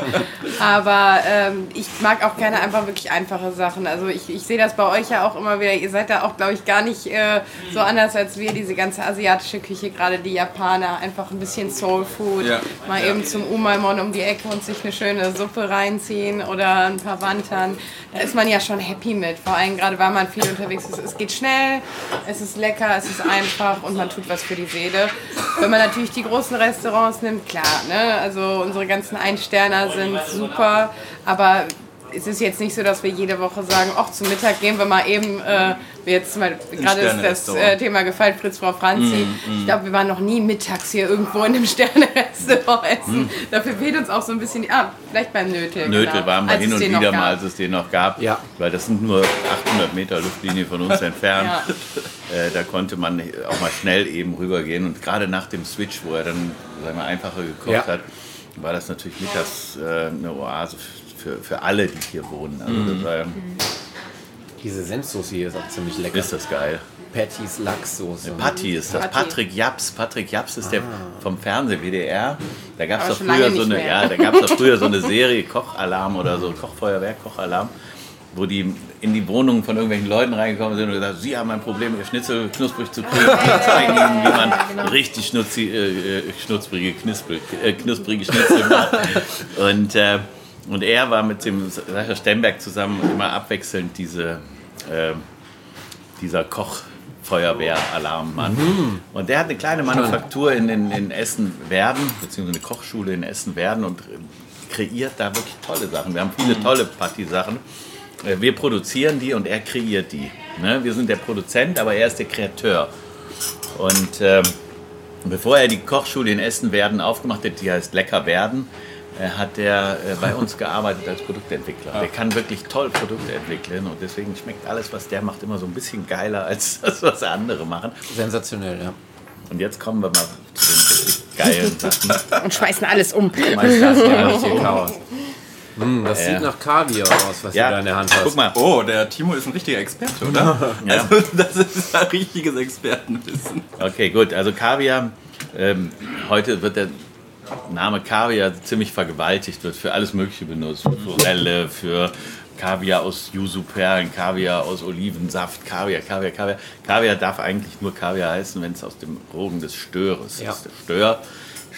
Aber ähm, ich mag auch gerne einfach wirklich einfache Sachen. Also ich, ich sehe das bei euch ja auch immer wieder. Ihr seid da auch, glaube ich, gar nicht äh, so anders als wir. Diese ganze asiatische Küche, gerade die Japaner, einfach ein bisschen Soul Food. Ja. Mal Ja. eben zum Umaimon um die Ecke und sich eine schöne Suppe reinziehen oder ein paar Wandern. Da ist man ja schon happy mit. Vor allem gerade, weil man viel unterwegs ist. Es geht schnell, es ist lecker, es ist einfach und man tut was für die Seele. Wenn man natürlich die großen Restaurants nimmt, klar, ne? Also unsere ganzen Einsterner sind super, aber es ist jetzt nicht so, dass wir jede Woche sagen, ach, zum Mittag gehen wir mal eben, äh, jetzt mal, gerade ist das äh, Thema gefallen, Fritz, Frau Franzi. Ich glaube, wir waren noch nie mittags hier irgendwo in einem Sterne-Restaurant essen. Dafür fehlt uns auch so ein bisschen, die- ah, vielleicht beim Nötel. Nötel genau, waren wir als hin und wieder mal, als es den noch gab, Ja. weil das sind nur 800 Meter Luftlinie von uns entfernt. Ja. Äh, da konnte man auch mal schnell eben rübergehen und gerade nach dem Switch, wo er dann sagen wir, einfacher gekocht Ja. hat, war das natürlich mittags äh, eine Oase für, für alle, die hier wohnen. Also Mhm. das war, Diese Senfsoße hier ist auch ziemlich lecker. ist das geil. Patties Lachssoße. Patti ist das. Patti. Patrick Japs. Patrick Japs ist der vom Fernsehen WDR. Da gab es doch früher so eine, mehr. ja, da gab's doch früher so eine Serie Kochalarm oder so Kochfeuerwerk, Kochalarm, wo die in die Wohnungen von irgendwelchen Leuten reingekommen sind und gesagt, sie haben ein Problem, ihr Schnitzel knusprig zu kriegen. Wir zeigen ihnen, wie man genau. richtig schnutzi, äh, äh, schnutzbrige, Knispel, äh, knusprige Schnitzel macht. Und, äh, und er war mit dem Sascha Stemberg zusammen immer abwechselnd diese, äh, dieser Koch Feuerwehralarmmann. Und der hat eine kleine Manufaktur in, in, in Essen-Werden, beziehungsweise eine Kochschule in Essen-Werden und kreiert da wirklich tolle Sachen. Wir haben viele tolle Party-Sachen. Äh, Wir produzieren die und er kreiert die. Ne? Wir sind der Produzent, aber er ist der Kreateur. Und ähm, bevor er die Kochschule in Essen-Werden aufgemacht hat, die heißt Lecker Werden, äh, hat er äh, bei uns gearbeitet als Produktentwickler. Der kann wirklich toll Produkte entwickeln und deswegen schmeckt alles, was der macht, immer so ein bisschen geiler als das, was andere machen. Sensationell, ja. Und jetzt kommen wir mal zu den geilen Sachen. Und schmeißen alles um. Mein Glas hier richtig Chaos. Hm, das Ja. sieht nach Kaviar aus, was du da in der Hand hast. guck mal. Oh, der Timo ist ein richtiger Experte, oder? Ja. Also, das ist ein richtiges Expertenwissen. Okay, gut. Also Kaviar, ähm, heute wird der Name Kaviar ziemlich vergewaltigt, wird für alles Mögliche benutzt. Für Forelle, für Kaviar aus Yuzu-Perlen, Kaviar aus Olivensaft, Kaviar, Kaviar, Kaviar. Kaviar darf eigentlich nur Kaviar heißen, wenn es aus dem Rogen des Störes Ja. ist. Der Stör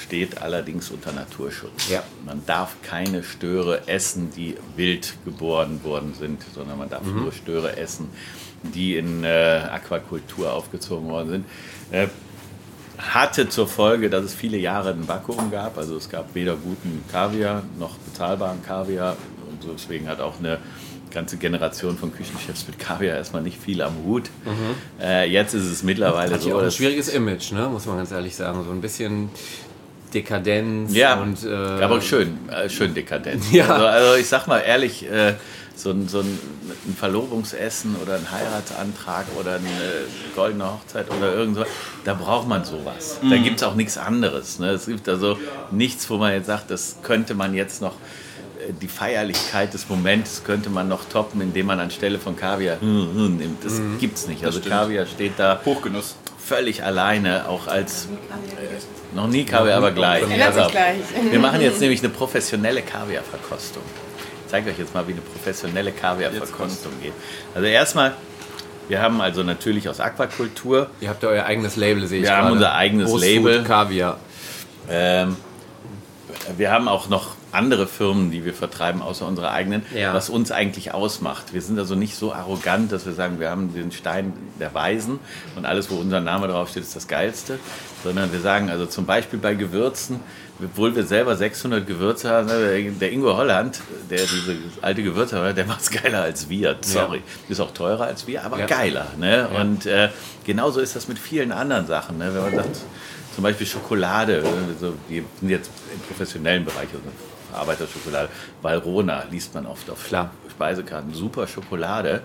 steht allerdings unter Naturschutz. Ja. Man darf keine Störe essen, die wild geboren worden sind, sondern man darf nur Störe essen, die in äh, Aquakultur aufgezogen worden sind. Äh, hatte zur Folge, dass es viele Jahre ein Vakuum gab. Also es gab weder guten Kaviar noch bezahlbaren Kaviar. Und deswegen hat auch eine ganze Generation von Küchenchefs mit Kaviar erstmal nicht viel am Hut. Äh, jetzt ist es mittlerweile Hat so, auch ein schwieriges Image, ne? muss man ganz ehrlich sagen. So ein bisschen Dekadenz Ja, und äh, aber schön, äh, schön dekadent. Ja. Also, also ich sag mal ehrlich, äh, so ein, so ein, ein Verlobungsessen oder ein Heiratsantrag oder eine goldene Hochzeit oder irgend so, da braucht man sowas. Da gibt es auch nichts anderes. Ne? Es gibt also nichts, wo man jetzt sagt, das könnte man jetzt noch, äh, die Feierlichkeit des Moments könnte man noch toppen, indem man anstelle von Kaviar hm, hm, nimmt. Das gibt's nicht. Also. Kaviar steht da Hochgenuss. Völlig alleine, auch als äh, noch nie Kaviar, aber gleich. Gleich. Wir machen jetzt nämlich eine professionelle Kaviarverkostung. Ich zeige euch jetzt mal, wie eine professionelle Kaviarverkostung geht. Also erstmal, wir haben also natürlich aus Aquakultur, ihr habt ja euer eigenes Label, sehe ich Wir haben gerade. unser eigenes Großfood Label. Kaviar. ähm, wir haben auch noch andere Firmen, die wir vertreiben, außer unserer eigenen, Ja. was uns eigentlich ausmacht. Wir sind also nicht so arrogant, dass wir sagen, wir haben den Stein der Weisen und alles, wo unser Name draufsteht, ist das Geilste, sondern wir sagen also zum Beispiel bei Gewürzen, obwohl wir selber 600 Gewürze haben, ne, der Ingo Holland, der diese alte Gewürze hat, der macht es geiler als wir. Sorry. Ist auch teurer als wir, aber Ja. geiler. Ne? Und äh, genauso ist das mit vielen anderen Sachen. Ne? Wenn man sagt, zum Beispiel Schokolade, also wir sind jetzt im professionellen Bereich, also Verarbeiterschokolade, Valrona liest man oft auf Klar. Speisekarten, super Schokolade.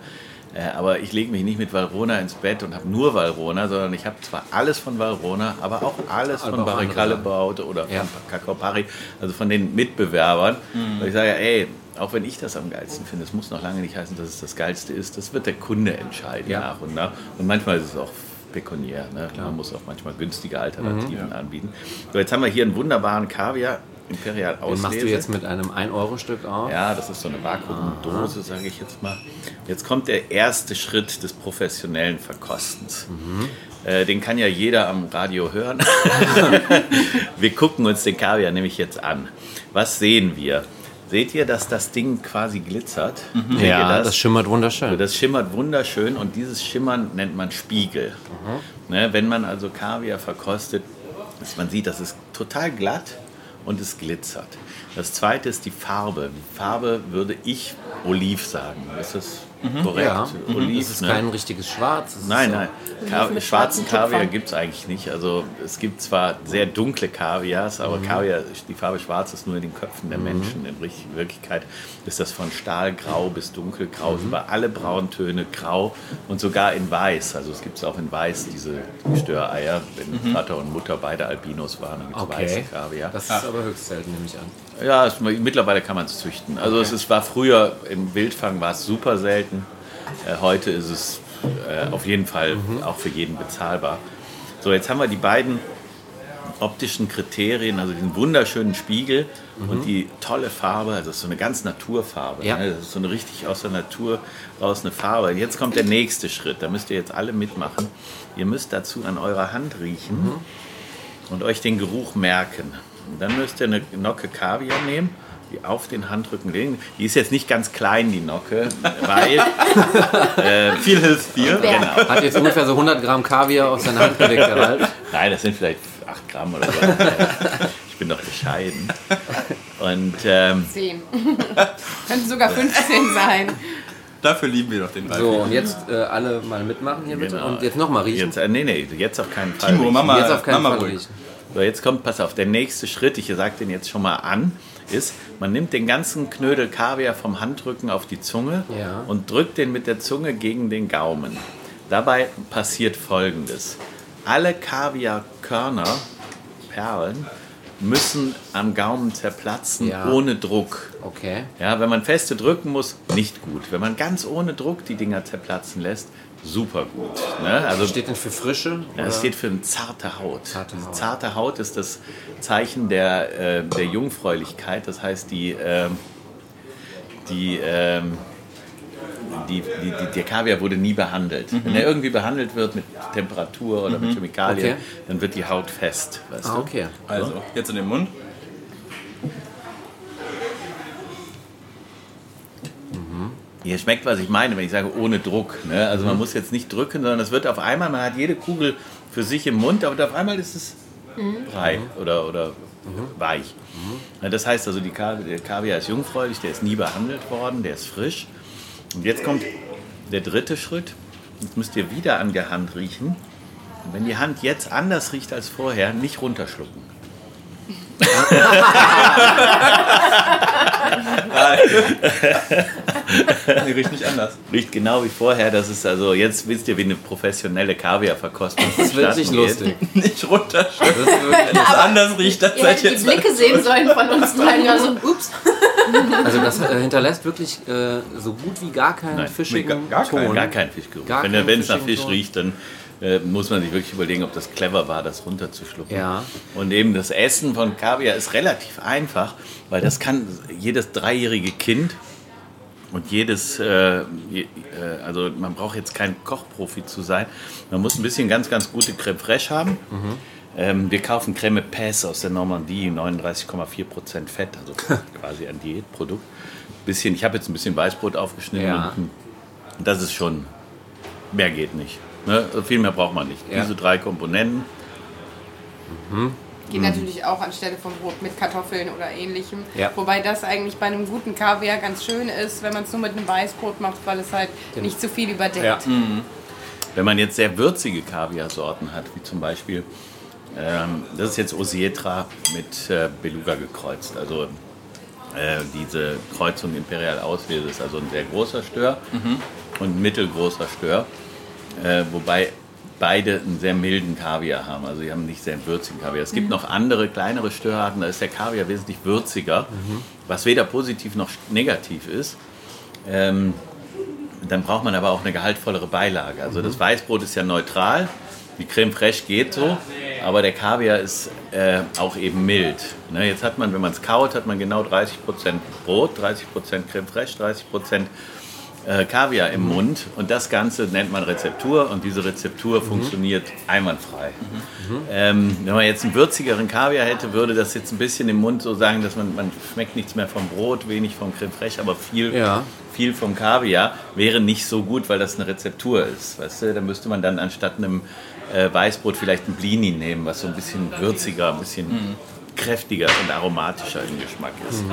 Äh, aber ich lege mich nicht mit Valrona ins Bett und habe nur Valrona, sondern ich habe zwar alles von Valrona, aber auch alles Aber von Sachen. Baute oder Ja. von Cacao Pari, also von den Mitbewerbern. Weil ich sage, ey, auch wenn ich das am geilsten finde, es muss noch lange nicht heißen, dass es das Geilste ist. Das wird der Kunde entscheiden Ja. nach und nach. Und manchmal ist es auch pekuniär. Ne? Man muss auch manchmal günstige Alternativen anbieten. So, jetzt haben wir hier einen wunderbaren Kaviar Imperial Den Auslese. machst du jetzt mit einem 1-Euro-Stück auf. Ja, das ist so eine Vakuumdose, sage ich jetzt mal. Jetzt kommt der erste Schritt des professionellen Verkostens. Äh, den kann ja jeder am Radio hören. wir gucken uns den Kaviar nämlich jetzt an. Was sehen wir? Seht ihr, dass das Ding quasi glitzert? Ihr Ja, das schimmert wunderschön. das schimmert wunderschön und dieses Schimmern nennt man Spiegel. Ne, wenn man also Kaviar verkostet, man sieht, das ist total glatt und es glitzert. Das zweite ist die Farbe. Farbe würde ich Oliv sagen. Ist das korrekt? ja, Oliv, das ist ne? kein richtiges Schwarz. es Nein, nein. Ka schwarzen Kaviar gibt es eigentlich nicht. Also es gibt zwar sehr dunkle Kaviars, aber Kaviar, die Farbe schwarz ist nur in den Köpfen der Menschen. In Wirklichkeit ist das von Stahlgrau bis dunkelgrau, über alle Brauntöne grau und sogar in weiß. Also es gibt es auch in weiß, diese Störeier, wenn Vater und Mutter beide Albinos waren, dann gibt es Okay. weiße Kaviar. Das ist aber höchst selten, nehme ich an. Ja, es, mittlerweile kann man es züchten. Also es ist, war früher im Wildfang war es super selten. Äh, heute ist es äh, auf jeden Fall auch für jeden bezahlbar. So, jetzt haben wir die beiden optischen Kriterien, also den wunderschönen Spiegel und die tolle Farbe, also das ist so eine ganz Naturfarbe. Ja. Ne? Das ist so eine richtig aus der Natur raus eine Farbe. Jetzt kommt der nächste Schritt, da müsst ihr jetzt alle mitmachen. Ihr müsst dazu an eurer Hand riechen und euch den Geruch merken. Und dann müsst ihr eine Nocke Kaviar nehmen die auf den Handrücken legen. Die ist jetzt nicht ganz klein, die Nocke, weil äh, Viel hilft viel. genau. Hat jetzt ungefähr so 100 Gramm Kaviar auf seine Hand gelegt, Ralf. Nein, das sind vielleicht 8 Gramm oder so. Ich bin doch bescheiden. Und ähm, 10. Könnten sogar 15 sein. Dafür lieben wir doch den Ralf. So, und jetzt äh, alle mal mitmachen hier bitte. Genau. Und jetzt nochmal riechen. jetzt, äh, nee, nee, jetzt auf keinen Fall. Timo. Mama, jetzt auf keinen Mama Fall ruhig. riechen. So, jetzt kommt, pass auf, der nächste Schritt, ich sage den jetzt schon mal an, ist, man nimmt den ganzen Knödel Kaviar vom Handrücken auf die Zunge Ja. und drückt den mit der Zunge gegen den Gaumen. Dabei passiert folgendes. Alle Kaviarkörner, Perlen, müssen am Gaumen zerplatzen Ja. ohne Druck. Okay. Ja, wenn man feste drücken muss, nicht gut. Wenn man ganz ohne Druck die Dinger zerplatzen lässt, super gut. Ne? Also Was steht denn für Frische? ja, das steht für eine zarte Haut. Zarte Haut. zarte Haut ist das Zeichen der, äh, der Jungfräulichkeit. Das heißt, die, ähm, die, ähm, die, die, die, der Kaviar wurde nie behandelt. Wenn er irgendwie behandelt wird mit Temperatur oder mit Chemikalien, Okay. dann wird die Haut fest. Weißt Ah, du? okay. Also, jetzt in den Mund. Ihr schmeckt, was ich meine, wenn ich sage ohne Druck. Ne? Also man muss jetzt nicht drücken, sondern es wird auf einmal, man hat jede Kugel für sich im Mund, aber auf einmal ist es brei oder, oder weich. Das heißt also, die Kaviar, der Kaviar ist jungfräulich, der ist nie behandelt worden, der ist frisch. Und jetzt kommt der dritte Schritt. Jetzt müsst ihr wieder an der Hand riechen. Und wenn die Hand jetzt anders riecht als vorher, nicht runterschlucken. Die riecht nicht anders. Riecht genau wie vorher. Das ist also, jetzt wisst ihr, wie eine professionelle Kaviarverkostung Das ist geht. lustig. Nicht runterschlucken. Das ist wirklich Wenn es anders riecht, seid hättet ihr die jetzt... Blicke sehen sollen von uns dreien. Ja, so, ups. Also das äh, hinterlässt wirklich äh, so gut wie gar keinen Nein, fischigen gar- gar keinen. Ton. Gar kein Fischgeruch. Gar wenn keinen wenn es nach Fisch Ton. riecht, dann äh, muss man sich wirklich überlegen, ob das clever war, das runterzuschlucken. Ja. Und eben das Essen von Kaviar ist relativ einfach, weil das kann jedes dreijährige Kind und jedes, äh, äh, also man braucht jetzt kein Kochprofi zu sein. Man muss ein bisschen ganz, ganz gute Creme fraiche haben. Mhm. Ähm, wir kaufen Creme Pes aus der Normandie, 39,4% Fett, also quasi ein Diätprodukt. Bisschen, ich habe jetzt ein bisschen Weißbrot aufgeschnitten Ja. und das ist schon, mehr geht nicht. Ne? Also Viel mehr braucht man nicht. Ja. Diese drei Komponenten. Geht natürlich auch anstelle vom Brot mit Kartoffeln oder ähnlichem. Ja. Wobei das eigentlich bei einem guten Kaviar ganz schön ist, wenn man es nur mit einem Weißbrot macht, weil es halt nicht zu viel überdeckt. Ja. Wenn man jetzt sehr würzige Kaviarsorten hat, wie zum Beispiel, ähm, das ist jetzt Osietra mit äh, Beluga gekreuzt. Also äh, diese Kreuzung Imperial Auswähl ist also ein sehr großer Stör und ein mittelgroßer Stör. Äh, wobei beide einen sehr milden Kaviar haben. Also die haben nicht sehr würzigen Kaviar. Es gibt noch andere, kleinere Störarten, da ist der Kaviar wesentlich würziger, was weder positiv noch negativ ist. Ähm, dann braucht man aber auch eine gehaltvollere Beilage. Also das Weißbrot ist ja neutral, die Creme fraiche geht so, aber der Kaviar ist äh, auch eben mild. Ne, jetzt hat man, wenn man es kaut, hat man genau 30% Brot, 30% Creme fraiche, 30% äh, Kaviar im Mund und das Ganze nennt man Rezeptur und diese Rezeptur funktioniert einwandfrei. Ähm, wenn man jetzt einen würzigeren Kaviar hätte, würde das jetzt ein bisschen im Mund so sagen, dass man, man schmeckt nichts mehr vom Brot, wenig vom Creme fraiche, aber viel, Ja. viel vom Kaviar wäre nicht so gut, weil das eine Rezeptur ist. Weißt du? Da müsste man dann anstatt einem äh, Weißbrot vielleicht ein Blini nehmen, was so ein bisschen würziger, ein bisschen kräftiger und aromatischer im Geschmack ist.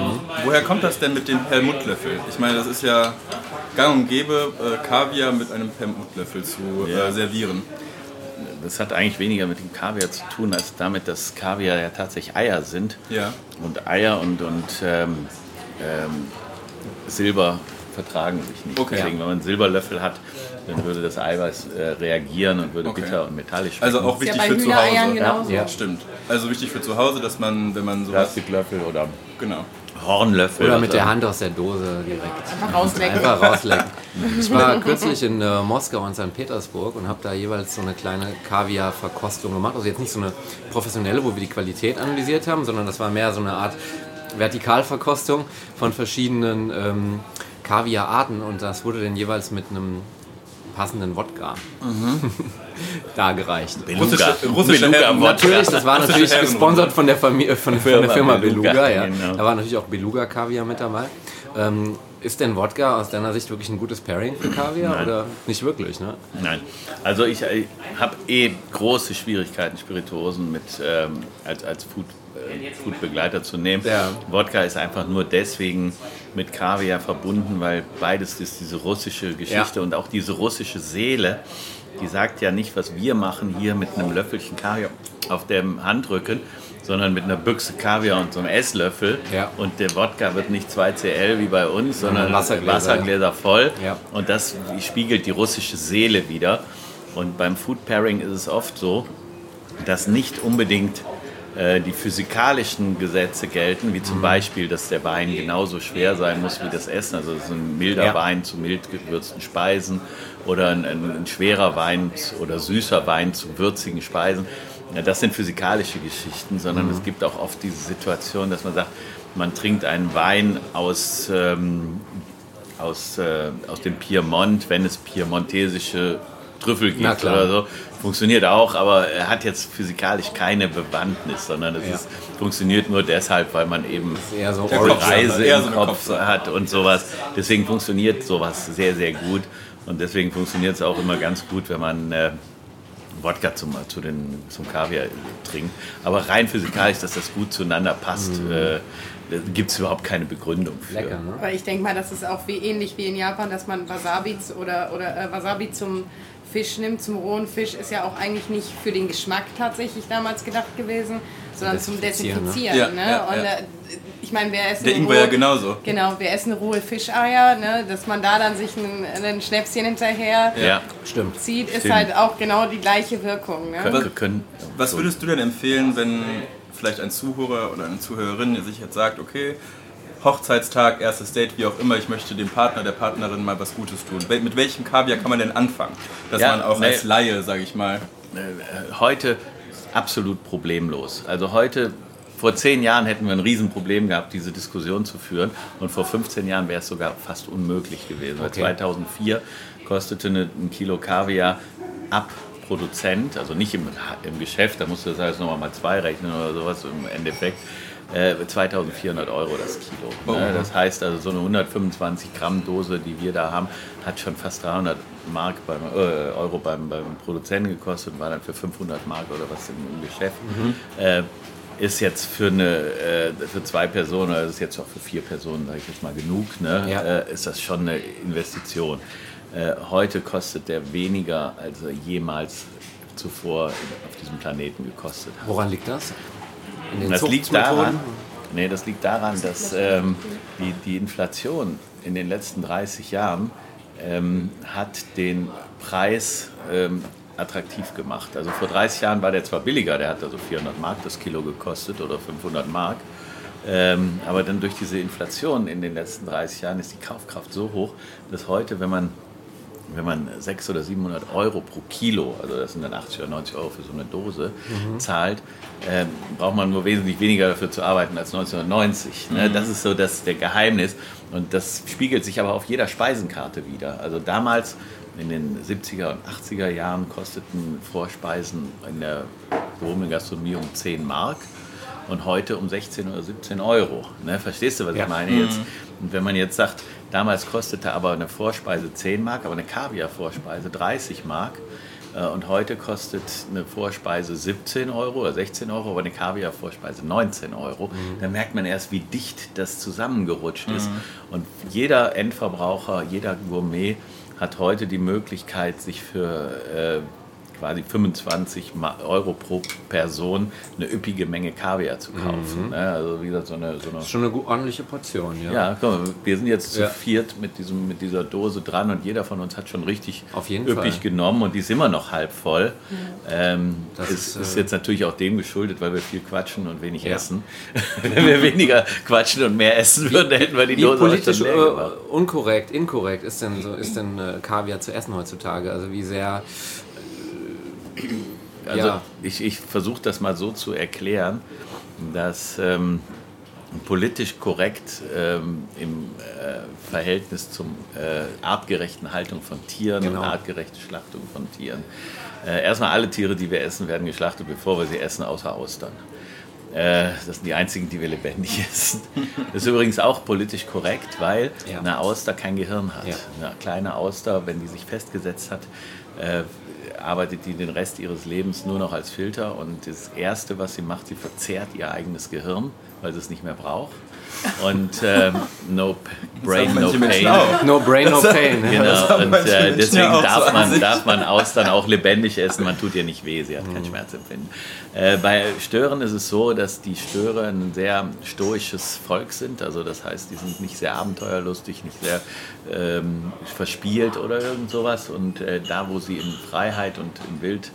Woher kommt das denn mit dem Perlmuttlöffel? Ich meine, das ist ja gang und gäbe, äh, Kaviar mit einem Perlmuttlöffel zu Ja. äh, servieren. Das hat eigentlich weniger mit dem Kaviar zu tun, als damit, dass Kaviar ja tatsächlich Eier sind. Ja. Und Eier und, und ähm, ähm, Silber vertragen sich nicht. Okay. Deswegen, wenn man einen Silberlöffel hat, dann würde das Eiweiß äh, reagieren und würde Okay. bitter und metallisch schmecken. Also auch ja wichtig bei für zu Hause. genauso. Ja. Stimmt. Also wichtig für zu Hause, dass man, wenn man sowas. Plastiklöffel oder Genau. Hornlöffel. Oder mit der also- Hand aus der Dose direkt. Einfach rauslecken. Einfach rauslecken. Ich war kürzlich in äh, Moskau und St. Petersburg und habe da jeweils so eine kleine Kaviar-Verkostung gemacht. Also jetzt nicht so eine professionelle, wo wir die Qualität analysiert haben, sondern das war mehr so eine Art passenden Wodka dargereicht. Beluga. russische Beluga Herren- Wodka. Natürlich, das war Russische natürlich Herren- gesponsert von der, Familie, von, von der Firma Firma Beluga, Beluga. ja. genau. Da war natürlich auch Beluga-Kaviar mit dabei. Ähm, ist denn Wodka aus deiner Sicht wirklich ein gutes Pairing für Kaviar? Nein. Oder nicht wirklich, ne? Nein, also ich, ich habe eh große Schwierigkeiten, Spirituosen mit ähm, als, als Food, äh, Foodbegleiter zu nehmen. Ja. Wodka ist einfach nur deswegen mit Kaviar verbunden, weil beides ist diese russische Geschichte Ja. und auch diese russische Seele, die sagt ja nicht, was wir machen hier mit einem Löffelchen Kaviar auf dem Handrücken, sondern mit einer Büchse Kaviar und so einem Esslöffel. Ja. Und der Wodka wird nicht 2CL wie bei uns, sondern Wassergläser. Wassergläser voll. Ja. Und das spiegelt die russische Seele wieder. Und beim Food Pairing ist es oft so, dass nicht unbedingt äh, die physikalischen Gesetze gelten, wie Mhm. zum Beispiel, dass der Wein genauso schwer sein muss wie das Essen. Also so ein milder Ja. Wein zu mild gewürzten Speisen oder ein, ein, ein schwerer Wein oder süßer Wein zu würzigen Speisen. Ja, das sind physikalische Geschichten, sondern Mhm. es gibt auch oft diese Situation, dass man sagt, man trinkt einen Wein aus ähm, aus, äh, aus dem Piemont, wenn es piemontesische Trüffel gibt oder so. Funktioniert auch, aber er hat jetzt physikalisch keine Bewandtnis, sondern es Ja. ist, funktioniert nur deshalb, weil man eben Eher so Kopf- Reise eher im so Kopf Kopfsache. hat und sowas. Deswegen funktioniert sowas sehr, sehr gut. Und deswegen funktioniert es auch immer ganz gut, wenn man äh, Wodka zum, zu den, zum Kaviar trinkt. Aber rein physikalisch, dass das gut zueinander passt, äh, gibt es überhaupt keine Begründung für. Lecker, ne? Aber ich denke mal, das ist auch wie ähnlich wie in Japan, dass man Wasabi oder, oder äh, Wasabi zum Fisch nimmt, zum rohen Fisch, ist ja auch eigentlich nicht für den Geschmack tatsächlich damals gedacht gewesen, sondern zum Desinfizieren, ne? Ne? Ja, Und ja. äh, ich meine, wir essen Der rohe- Ingwer ja genauso. Genau, wir essen rohe Fischeier, ne? dass man da dann sich ein, ein Schnäpschen hinterher Ja. Stimmt. zieht, ist Stimmt. halt auch genau die gleiche Wirkung. Ne? Können, können, Was würdest du denn empfehlen, wenn vielleicht ein Zuhörer oder eine Zuhörerin sich jetzt sagt, okay, Hochzeitstag, erstes Date, wie auch immer, ich möchte dem Partner, der Partnerin mal was Gutes tun. Mit welchem Kaviar kann man denn anfangen? Dass Ja, man auch nee. als Laie, sage ich mal, äh, heute absolut problemlos. Also heute, vor zehn Jahren hätten wir ein Riesenproblem gehabt, diese Diskussion zu führen. Und vor 15 Jahren wäre es sogar fast unmöglich gewesen. Okay. 2004 kostete eine, ein Kilo Kaviar ab Produzent, also nicht im, im Geschäft, da musst du das alles nochmal mal zwei rechnen oder sowas im Endeffekt, äh, 2400 Euro das Kilo. Ne? Das heißt also, so eine 125 Gramm Dose, die wir da haben, hat schon fast 300 Mark beim, äh, Euro beim, beim Produzenten gekostet und war dann für 500 Mark oder was im, Geschäft. Äh, ist jetzt für, eine, äh, für zwei Personen, oder ist jetzt auch für vier Personen, sage ich jetzt mal, genug, ne? Ja. äh, ist das schon eine Investition. Äh, heute kostet der weniger, als er jemals zuvor auf diesem Planeten gekostet hat. Woran liegt das? Das liegt daran, nee, das liegt daran, dass ähm, die, die Inflation in den letzten 30 Jahren ähm, hat den Preis ähm, attraktiv gemacht. Also vor 30 Jahren war der zwar billiger, der hat also 400 Mark das Kilo gekostet oder 500 Mark. Ähm, aber dann durch diese Inflation in den letzten 30 Jahren ist die Kaufkraft so hoch, dass heute, wenn man wenn man 600 oder 700 Euro pro Kilo, also das sind dann 80 oder 90 Euro für so eine Dose, zahlt, ähm, braucht man nur wesentlich weniger dafür zu arbeiten als 1990. Ne? Das ist so das der Geheimnis und das spiegelt sich aber auf jeder Speisenkarte wieder. Also damals in den 70er und 80er Jahren kosteten Vorspeisen in der gehobenen Gastronomie um 10 Mark und heute um 16 oder 17 Euro. Ne? Verstehst du, was Ja. ich meine jetzt? Und wenn man jetzt sagt, damals kostete aber eine Vorspeise 10 Mark, aber eine Kaviar-Vorspeise 30 Mark und heute kostet eine Vorspeise 17 Euro oder 16 Euro, aber eine Kaviar-Vorspeise 19 Euro, dann merkt man erst, wie dicht das zusammengerutscht ist. Und jeder Endverbraucher, jeder Gourmet hat heute die Möglichkeit, sich für äh, quasi 25 Ma- Euro pro Person eine üppige Menge Kaviar zu kaufen. Ne? Also wie gesagt, so eine, so eine Das ist schon eine ordentliche Portion, ja. ja, guck mal, wir sind jetzt zu Ja. viert mit, diesem, mit dieser Dose dran und jeder von uns hat schon richtig Auf jeden üppig Fall. genommen und die ist immer noch halb voll. Ähm, Das ist, ist, äh, jetzt natürlich auch dem geschuldet, weil wir viel quatschen und wenig Ja. essen. Wenn wir weniger quatschen und mehr essen würden, dann hätten wir die Wie Dose auch politisch schon leer gemacht. unkorrekt, inkorrekt ist denn, so, ist denn äh, Kaviar zu essen heutzutage? Also wie sehr... Also ja. ich, ich versuche das mal so zu erklären, dass ähm, politisch korrekt ähm, im äh, Verhältnis zum äh, artgerechten Haltung von Tieren Genau. und artgerechte Schlachtung von Tieren. Äh, erstmal alle Tiere, die wir essen, werden geschlachtet, bevor wir sie essen, außer Austern. Äh, das sind die einzigen, die wir lebendig essen. Das ist übrigens auch politisch korrekt, weil Ja. eine Auster kein Gehirn hat. Ja. Eine kleine Auster, wenn die sich festgesetzt hat, äh, arbeitet die den Rest ihres Lebens nur noch als Filter und das Erste, was sie macht, sie verzehrt ihr eigenes Gehirn, weil sie es nicht mehr braucht. Und ähm, no p- brain, no pain. No brain, no pain. Genau, und äh, deswegen darf, an man, darf man Austern auch lebendig essen. Man tut ihr nicht weh, sie hat kein Schmerzempfinden. Äh, bei Stören ist es so, dass die Störe ein sehr stoisches Volk sind. Also das heißt, die sind nicht sehr abenteuerlustig, nicht sehr ähm, verspielt oder irgend sowas. Und äh, da, wo sie in Freiheit und im Wild,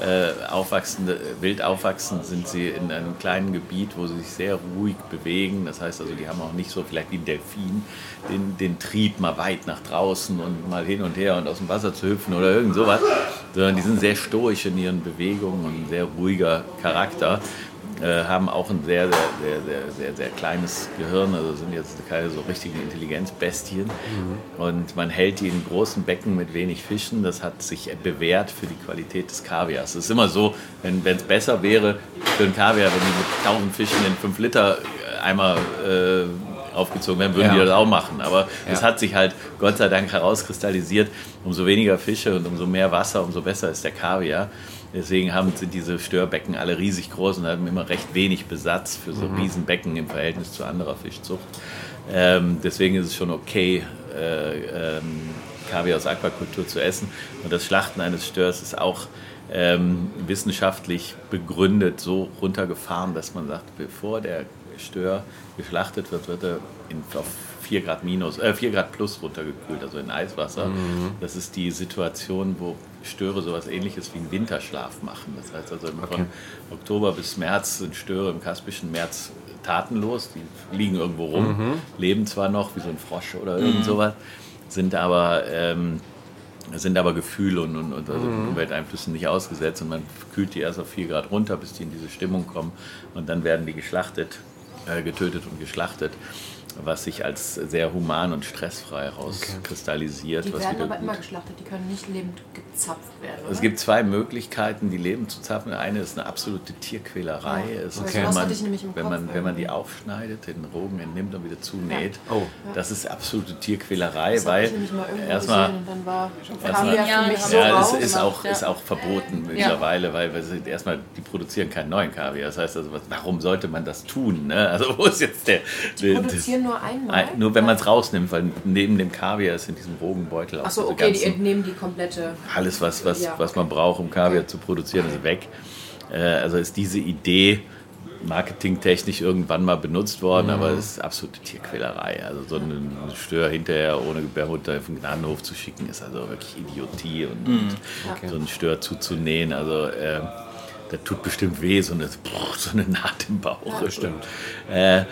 äh, aufwachsen, wild aufwachsen, sind sie in einem kleinen Gebiet, wo sie sich sehr ruhig bewegen. Das heißt also, die haben auch nicht so vielleicht wie ein Delfin den, den Trieb mal weit nach draußen und mal hin und her und aus dem Wasser zu hüpfen oder irgend sowas, sondern die sind sehr stoisch in ihren Bewegungen und ein sehr ruhiger Charakter. Äh, haben auch ein sehr, sehr, sehr, sehr, sehr, sehr kleines Gehirn, also sind jetzt keine so richtigen Intelligenzbestien. Und man hält die in großen Becken mit wenig Fischen. Das hat sich bewährt für die Qualität des Kaviars. Es ist immer so, wenn es besser wäre für einen Kaviar, wenn die mit 1000 Fischen in 5 Liter Eimer äh, aufgezogen werden, würden Ja. die das auch machen. Aber es Ja. hat sich halt Gott sei Dank herauskristallisiert, umso weniger Fische und umso mehr Wasser, umso besser ist der Kaviar. Deswegen haben, sind diese Störbecken alle riesig groß und haben immer recht wenig Besatz für so Riesenbecken im Verhältnis zu anderer Fischzucht. Ähm, deswegen ist es schon okay, äh, ähm, Kaviar aus Aquakultur zu essen. Und das Schlachten eines Störs ist auch ähm, wissenschaftlich begründet so runtergefahren, dass man sagt, bevor der Stör geschlachtet wird, wird er in, auf 4 Grad minus, äh, 4 Grad plus runtergekühlt, also in Eiswasser. Das ist die Situation, wo Störe sowas ähnliches wie einen Winterschlaf machen. Das heißt also von Oktober bis März sind Störe im Kaspischen März tatenlos, die liegen irgendwo rum, leben zwar noch wie so ein Frosch oder irgend sowas, sind aber ähm, sind aber Gefühle und, und, und also Umwelteinflüssen nicht ausgesetzt. Und man kühlt die erst auf 4 Grad runter, bis die in diese Stimmung kommen. Und dann werden die geschlachtet, getötet und geschlachtet, was sich als sehr human und stressfrei herauskristallisiert. Die was werden aber gut immer geschlachtet, die können nicht lebend gezapft werden. Oder? es gibt zwei Möglichkeiten, die Leben zu zapfen. Eine ist eine absolute Tierquälerei. Ja. Es Okay. ist, wenn, Das man, wenn, man, wenn man die aufschneidet, den Rogen entnimmt und wieder zunäht. Oh. Das ist absolute Tierquälerei, das weil erstmal Erstmal- Ja, ja, das ist auch, ja. ist auch verboten mittlerweile, weil, weil sie erstmal, die produzieren keinen neuen Kaviar. Das heißt also, warum sollte man das tun? Ne? Also wo ist jetzt der... Die der- produzieren nur einmal. Ein- nur wenn man es rausnimmt, weil neben dem Kaviar ist in diesem Rogenbeutel auch Achso, okay, die ganzen- entnehmen die komplette. alles, was, was, Ja, was man braucht, um Kaviar zu produzieren, ist weg. Äh, also ist diese Idee marketingtechnisch irgendwann mal benutzt worden, aber es ist absolute Tierquälerei. Also so einen Stör hinterher ohne Gebärmutter auf den Gnadenhof zu schicken, ist also wirklich Idiotie und, und so einen Stör zuzunähen. Also äh, das tut bestimmt weh, so eine, so eine Naht im Bauch. Stimmt. Äh,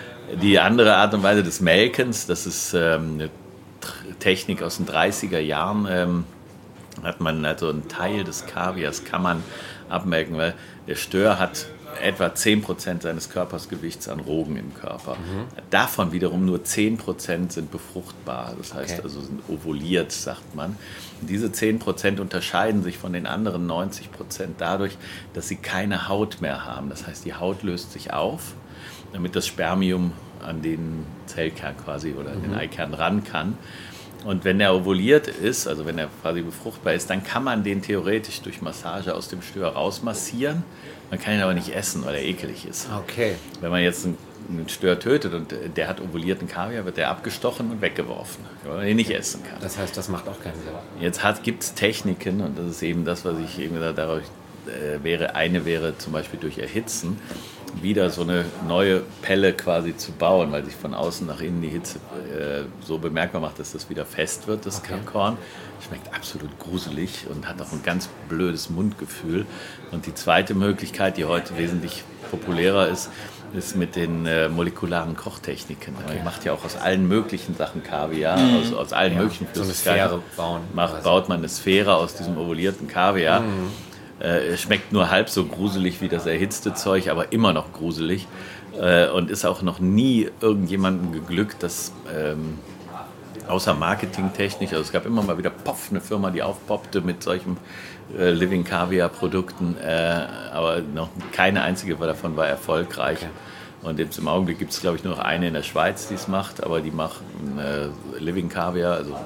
die andere Art und Weise des Melkens, das ist ähm, eine Technik aus den 30er Jahren. Ähm, hat man also einen Teil des Kaviars kann man abmelken, weil der Stör hat etwa 10% seines Körpersgewichts an Rogen im Körper. Davon wiederum nur 10% sind befruchtbar, das heißt Okay. also sind ovuliert, sagt man. Und diese 10% unterscheiden sich von den anderen 90% dadurch, dass sie keine Haut mehr haben. Das heißt, die Haut löst sich auf, damit das Spermium an den Zellkern quasi oder an den Eikern ran kann. Und wenn er ovuliert ist, also wenn er quasi befruchtbar ist, dann kann man den theoretisch durch Massage aus dem Stör rausmassieren. Man kann ihn aber nicht essen, weil er ekelig ist. Okay. Wenn man jetzt einen, einen Stör tötet und der hat ovulierten Kaviar, wird der abgestochen und weggeworfen, weil man ihn nicht essen kann. Das heißt, das macht auch keinen Sinn. Jetzt gibt es Techniken, und das ist eben das, was ich eben gesagt habe, äh, wäre, eine wäre zum Beispiel durch Erhitzen, wieder so eine neue Pelle quasi zu bauen, weil sich von außen nach innen die Hitze äh, so bemerkbar macht, dass das wieder fest wird, das Korn. Schmeckt absolut gruselig und hat auch ein ganz blödes Mundgefühl. Und die zweite Möglichkeit, die heute wesentlich populärer ist, ist mit den äh, molekularen Kochtechniken. Man macht ja auch aus allen möglichen Sachen Kaviar, aus, aus allen möglichen so eine Flüssigkeiten Sphäre bauen Macht, baut man eine Sphäre aus diesem ovulierten Kaviar. Äh, schmeckt nur halb so gruselig wie das erhitzte Zeug, aber immer noch gruselig. Äh, und ist auch noch nie irgendjemandem geglückt, dass ähm, außer marketingtechnisch, also es gab immer mal wieder Poff, eine Firma, die aufpoppte mit solchen äh, Living Caviar Produkten, äh, aber noch keine einzige davon war erfolgreich. Und jetzt im Augenblick gibt es, glaube ich, nur noch eine in der Schweiz, die es macht, aber die macht äh, Living Kaviar, also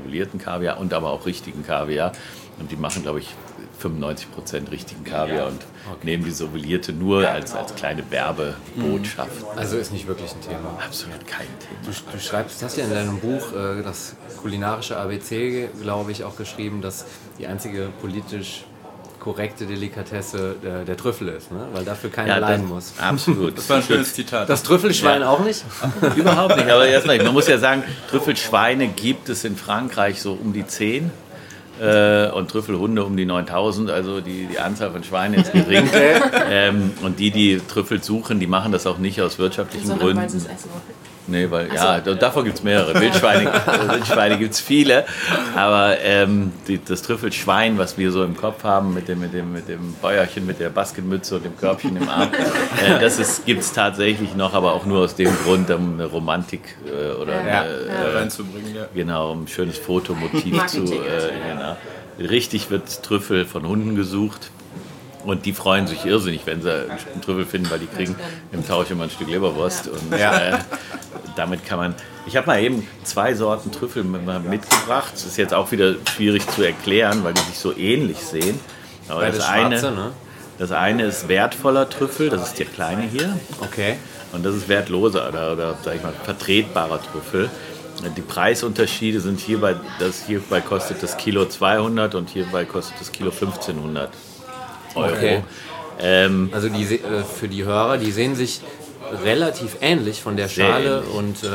ovulierten Kaviar und aber auch richtigen Kaviar. Und die machen, glaube ich, 95% richtigen Kaviar und nehmen diese ovulierte nur als, als kleine Werbebotschaft. Also ist nicht wirklich ein Thema. Absolut kein Thema. Du, du schreibst, hast ja in deinem Buch äh, das kulinarische ABC, glaube ich, auch geschrieben, dass die einzige politisch korrekte Delikatesse der, der Trüffel ist, ne? weil dafür keiner das- leiden muss. Absolut. Das war ein schönes Zitat. Das Trüffelschwein Ja. auch nicht? Überhaupt nicht, aber erstmal, man muss ja sagen, Trüffelschweine gibt es in Frankreich so um die 10 äh, und Trüffelhunde um die 9000, also die, die Anzahl von Schweinen ist gering. ähm, und die, die Trüffel suchen, die machen das auch nicht aus wirtschaftlichen Sondern weil Gründen. Nee, weil, ja, da- davon gibt es mehrere. Wildschweine, Wildschweine gibt es viele. Aber ähm, die, das Trüffelschwein, was wir so im Kopf haben, mit dem, mit dem, mit dem Bäuerchen, mit der Basketmütze und dem Körbchen im Arm, äh, das gibt es tatsächlich noch, aber auch nur aus dem Grund, um eine Romantik äh, oder Ja. eine, da äh, reinzubringen, ja. genau, um ein schönes Fotomotiv zu. Äh, genau. Richtig wird Trüffel von Hunden gesucht. Und die freuen sich irrsinnig, wenn sie einen Trüffel finden, weil die kriegen im Tausch immer ein Stück Leberwurst. Und äh, damit kann man. Ich habe mal eben zwei Sorten Trüffel mitgebracht. Das ist jetzt auch wieder schwierig zu erklären, weil die sich so ähnlich sehen. Aber Beides das eine, schwarze, ne? das eine ist wertvoller Trüffel, das ist der kleine hier. Okay. Und das ist wertloser oder, oder sag ich mal, vertretbarer Trüffel. Die Preisunterschiede sind hierbei, das hierbei kostet das Kilo 200 und hierbei kostet das Kilo 1500 Euro. Okay. Ähm, Also die, äh, für die Hörer, die sehen sich relativ ähnlich von der Schale ähnlich. und äh,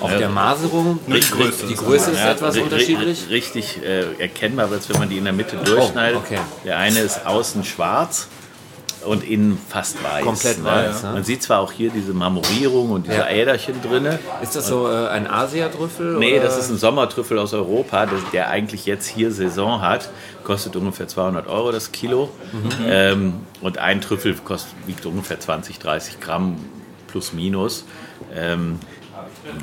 auch Ja. der Maserung. Die Größe. Die Größe ist ja, etwas unterschiedlich. Richtig äh, erkennbar wird es, wenn man die in der Mitte durchschneidet. okay. Der eine ist außen schwarz und innen fast weiß. Komplett ne? weiß, ne? Man sieht zwar auch hier diese Marmorierung und diese Ja. Äderchen drinne. Ist das so äh, ein Asiatrüffel? Nee, oder? das ist ein Sommertrüffel aus Europa, der, der eigentlich jetzt hier Saison hat. Kostet ungefähr 200 Euro das Kilo. Ähm, und ein Trüffel kostet, wiegt ungefähr 20, 30 Gramm plus minus. Ähm,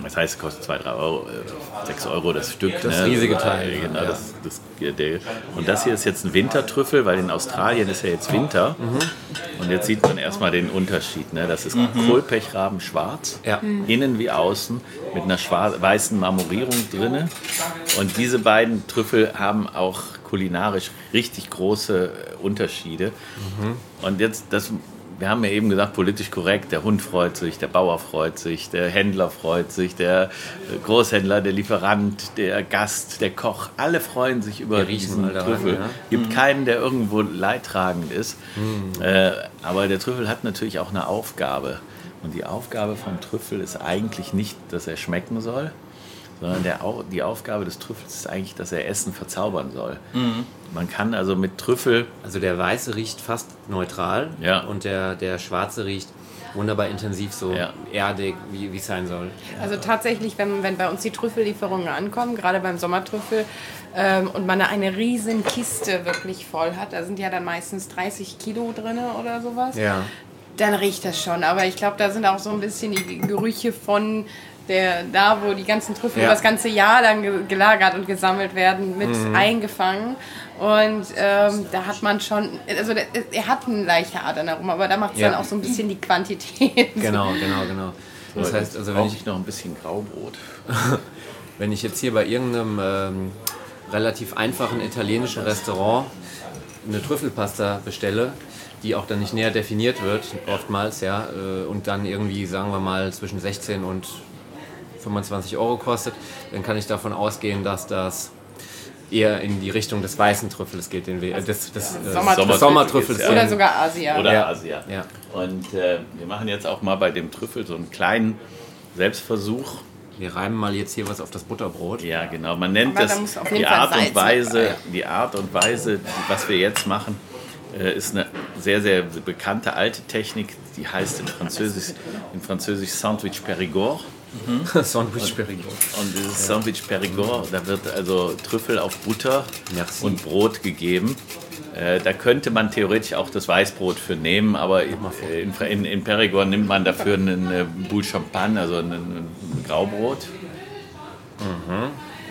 das heißt, es kostet 2, 3 Euro, äh, 6 Euro das Stück. Das riesige Teil, Äh, Genau, ja. das, das, der, und das hier ist jetzt ein Wintertrüffel, weil in Australien ist ja jetzt Winter. Und jetzt sieht man erstmal den Unterschied. Ne? Das ist Kohlpechraben schwarz, Ja. innen wie außen, mit einer weißen Marmorierung drinne. Und diese beiden Trüffel haben auch kulinarisch richtig große äh, Unterschiede. Und jetzt, das, wir haben ja eben gesagt, politisch korrekt, der Hund freut sich, der Bauer freut sich, der Händler freut sich, der äh, Großhändler, der Lieferant, der Gast, der Koch, alle freuen sich über diesen daran, Trüffel. ja. Mhm. Gibt keinen, der irgendwo leidtragend ist. Äh, aber der Trüffel hat natürlich auch eine Aufgabe. Und die Aufgabe vom Trüffel ist eigentlich nicht, dass er schmecken soll, sondern der, die Aufgabe des Trüffels ist eigentlich, dass er Essen verzaubern soll. Mhm. Man kann also mit Trüffel Also der weiße riecht fast neutral Ja. und der, der schwarze riecht wunderbar intensiv, so Ja. erdig, wie wie es sein soll. Also tatsächlich, wenn, wenn bei uns die Trüffellieferungen ankommen, gerade beim Sommertrüffel, ähm, und man eine riesen Kiste wirklich voll hat, da sind ja dann meistens 30 Kilo drin oder sowas, Ja. dann riecht das schon. Aber ich glaube, da sind auch so ein bisschen die Gerüche von der, da, wo die ganzen Trüffel Ja. das ganze Jahr dann ge- gelagert und gesammelt werden, mit eingefangen. Und ähm, da hat man schon, also der, er hat einen leichten Adern aber da macht es Ja. dann auch so ein bisschen die Quantität. Genau, genau, genau. Das heißt, also wenn ich noch ein bisschen Graubrot. wenn ich jetzt hier bei irgendeinem ähm, relativ einfachen italienischen Restaurant eine Trüffelpasta bestelle, die auch dann nicht näher definiert wird, oftmals, ja, äh, und dann irgendwie, sagen wir mal, zwischen 16 und 25 Euro kostet, dann kann ich davon ausgehen, dass das eher in die Richtung des weißen Trüffels geht, den wir, äh, des, des, äh, Sommertrüffel des Sommertrüffels. geht's, ja. Oder sogar Asia. Oder Ja. Asia. Ja. Und äh, wir machen jetzt auch mal bei dem Trüffel so einen kleinen Selbstversuch. Wir reiben mal jetzt hier was auf das Butterbrot. Ja, genau. Man nennt Aber da das die Art Salz und Weise, mit die Art und Weise, was wir jetzt machen, äh, ist eine sehr, sehr bekannte alte Technik, die heißt in Französisch, in Französisch Sandwich Périgord. Sandwich Perigord. Und dieses Sandwich Perigord, da wird also Trüffel auf Butter Merci. und Brot gegeben. Äh, da könnte man theoretisch auch das Weißbrot für nehmen, aber in, in, in Perigord nimmt man dafür einen Boule Champagne, also ein, Graubrot.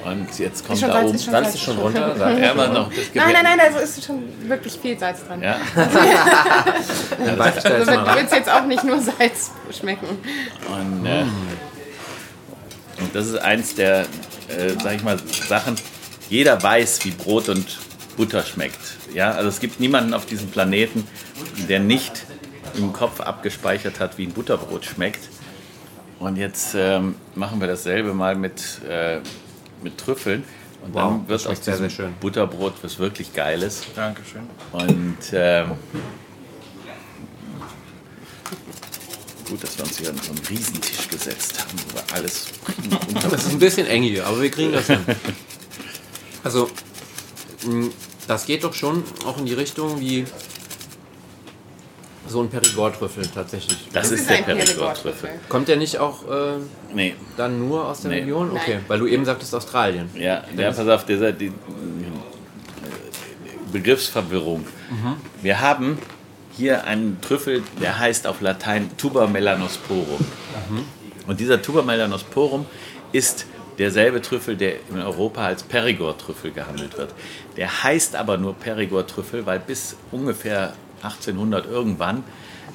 Und jetzt kommt da Salz, oben ist schon Salz ist schon runter. Ja, noch Nein, nein, nein, also ist schon wirklich viel Salz dran. Ja, Also mal wird jetzt auch nicht nur Salz schmecken. und, äh, und das ist eins der, äh, sag ich mal, Sachen, jeder weiß, wie Brot und Butter schmeckt. Ja, also es gibt niemanden auf diesem Planeten, der nicht im Kopf abgespeichert hat, wie ein Butterbrot schmeckt. Und jetzt ähm, machen wir dasselbe mal mit, äh, mit Trüffeln. Und Wow, dann wird aus sehr, diesem sehr schön. Butterbrot was wirklich Geiles. Dankeschön. Und ähm, gut, dass wir uns hier an so einen Riesentisch gesetzt haben, wo wir alles unter Das ist ein bisschen eng hier, aber wir kriegen das hin. Also, das geht doch schon auch in die Richtung wie so ein Perigord-Trüffel tatsächlich. Das ist der Perigord-Trüffel. Kommt der nicht auch äh, Nee, dann nur aus der Nee. Region? Okay, Nein. weil du eben sagtest Australien. ja, ja pass auf, dieser, die, Begriffsverwirrung. Wir haben hier einen Trüffel, der heißt auf Latein Tuber melanosporum. Und dieser Tuber melanosporum ist derselbe Trüffel, der in Europa als Perigord-Trüffel gehandelt wird. Der heißt aber nur Perigord-Trüffel, weil bis ungefähr 1800 irgendwann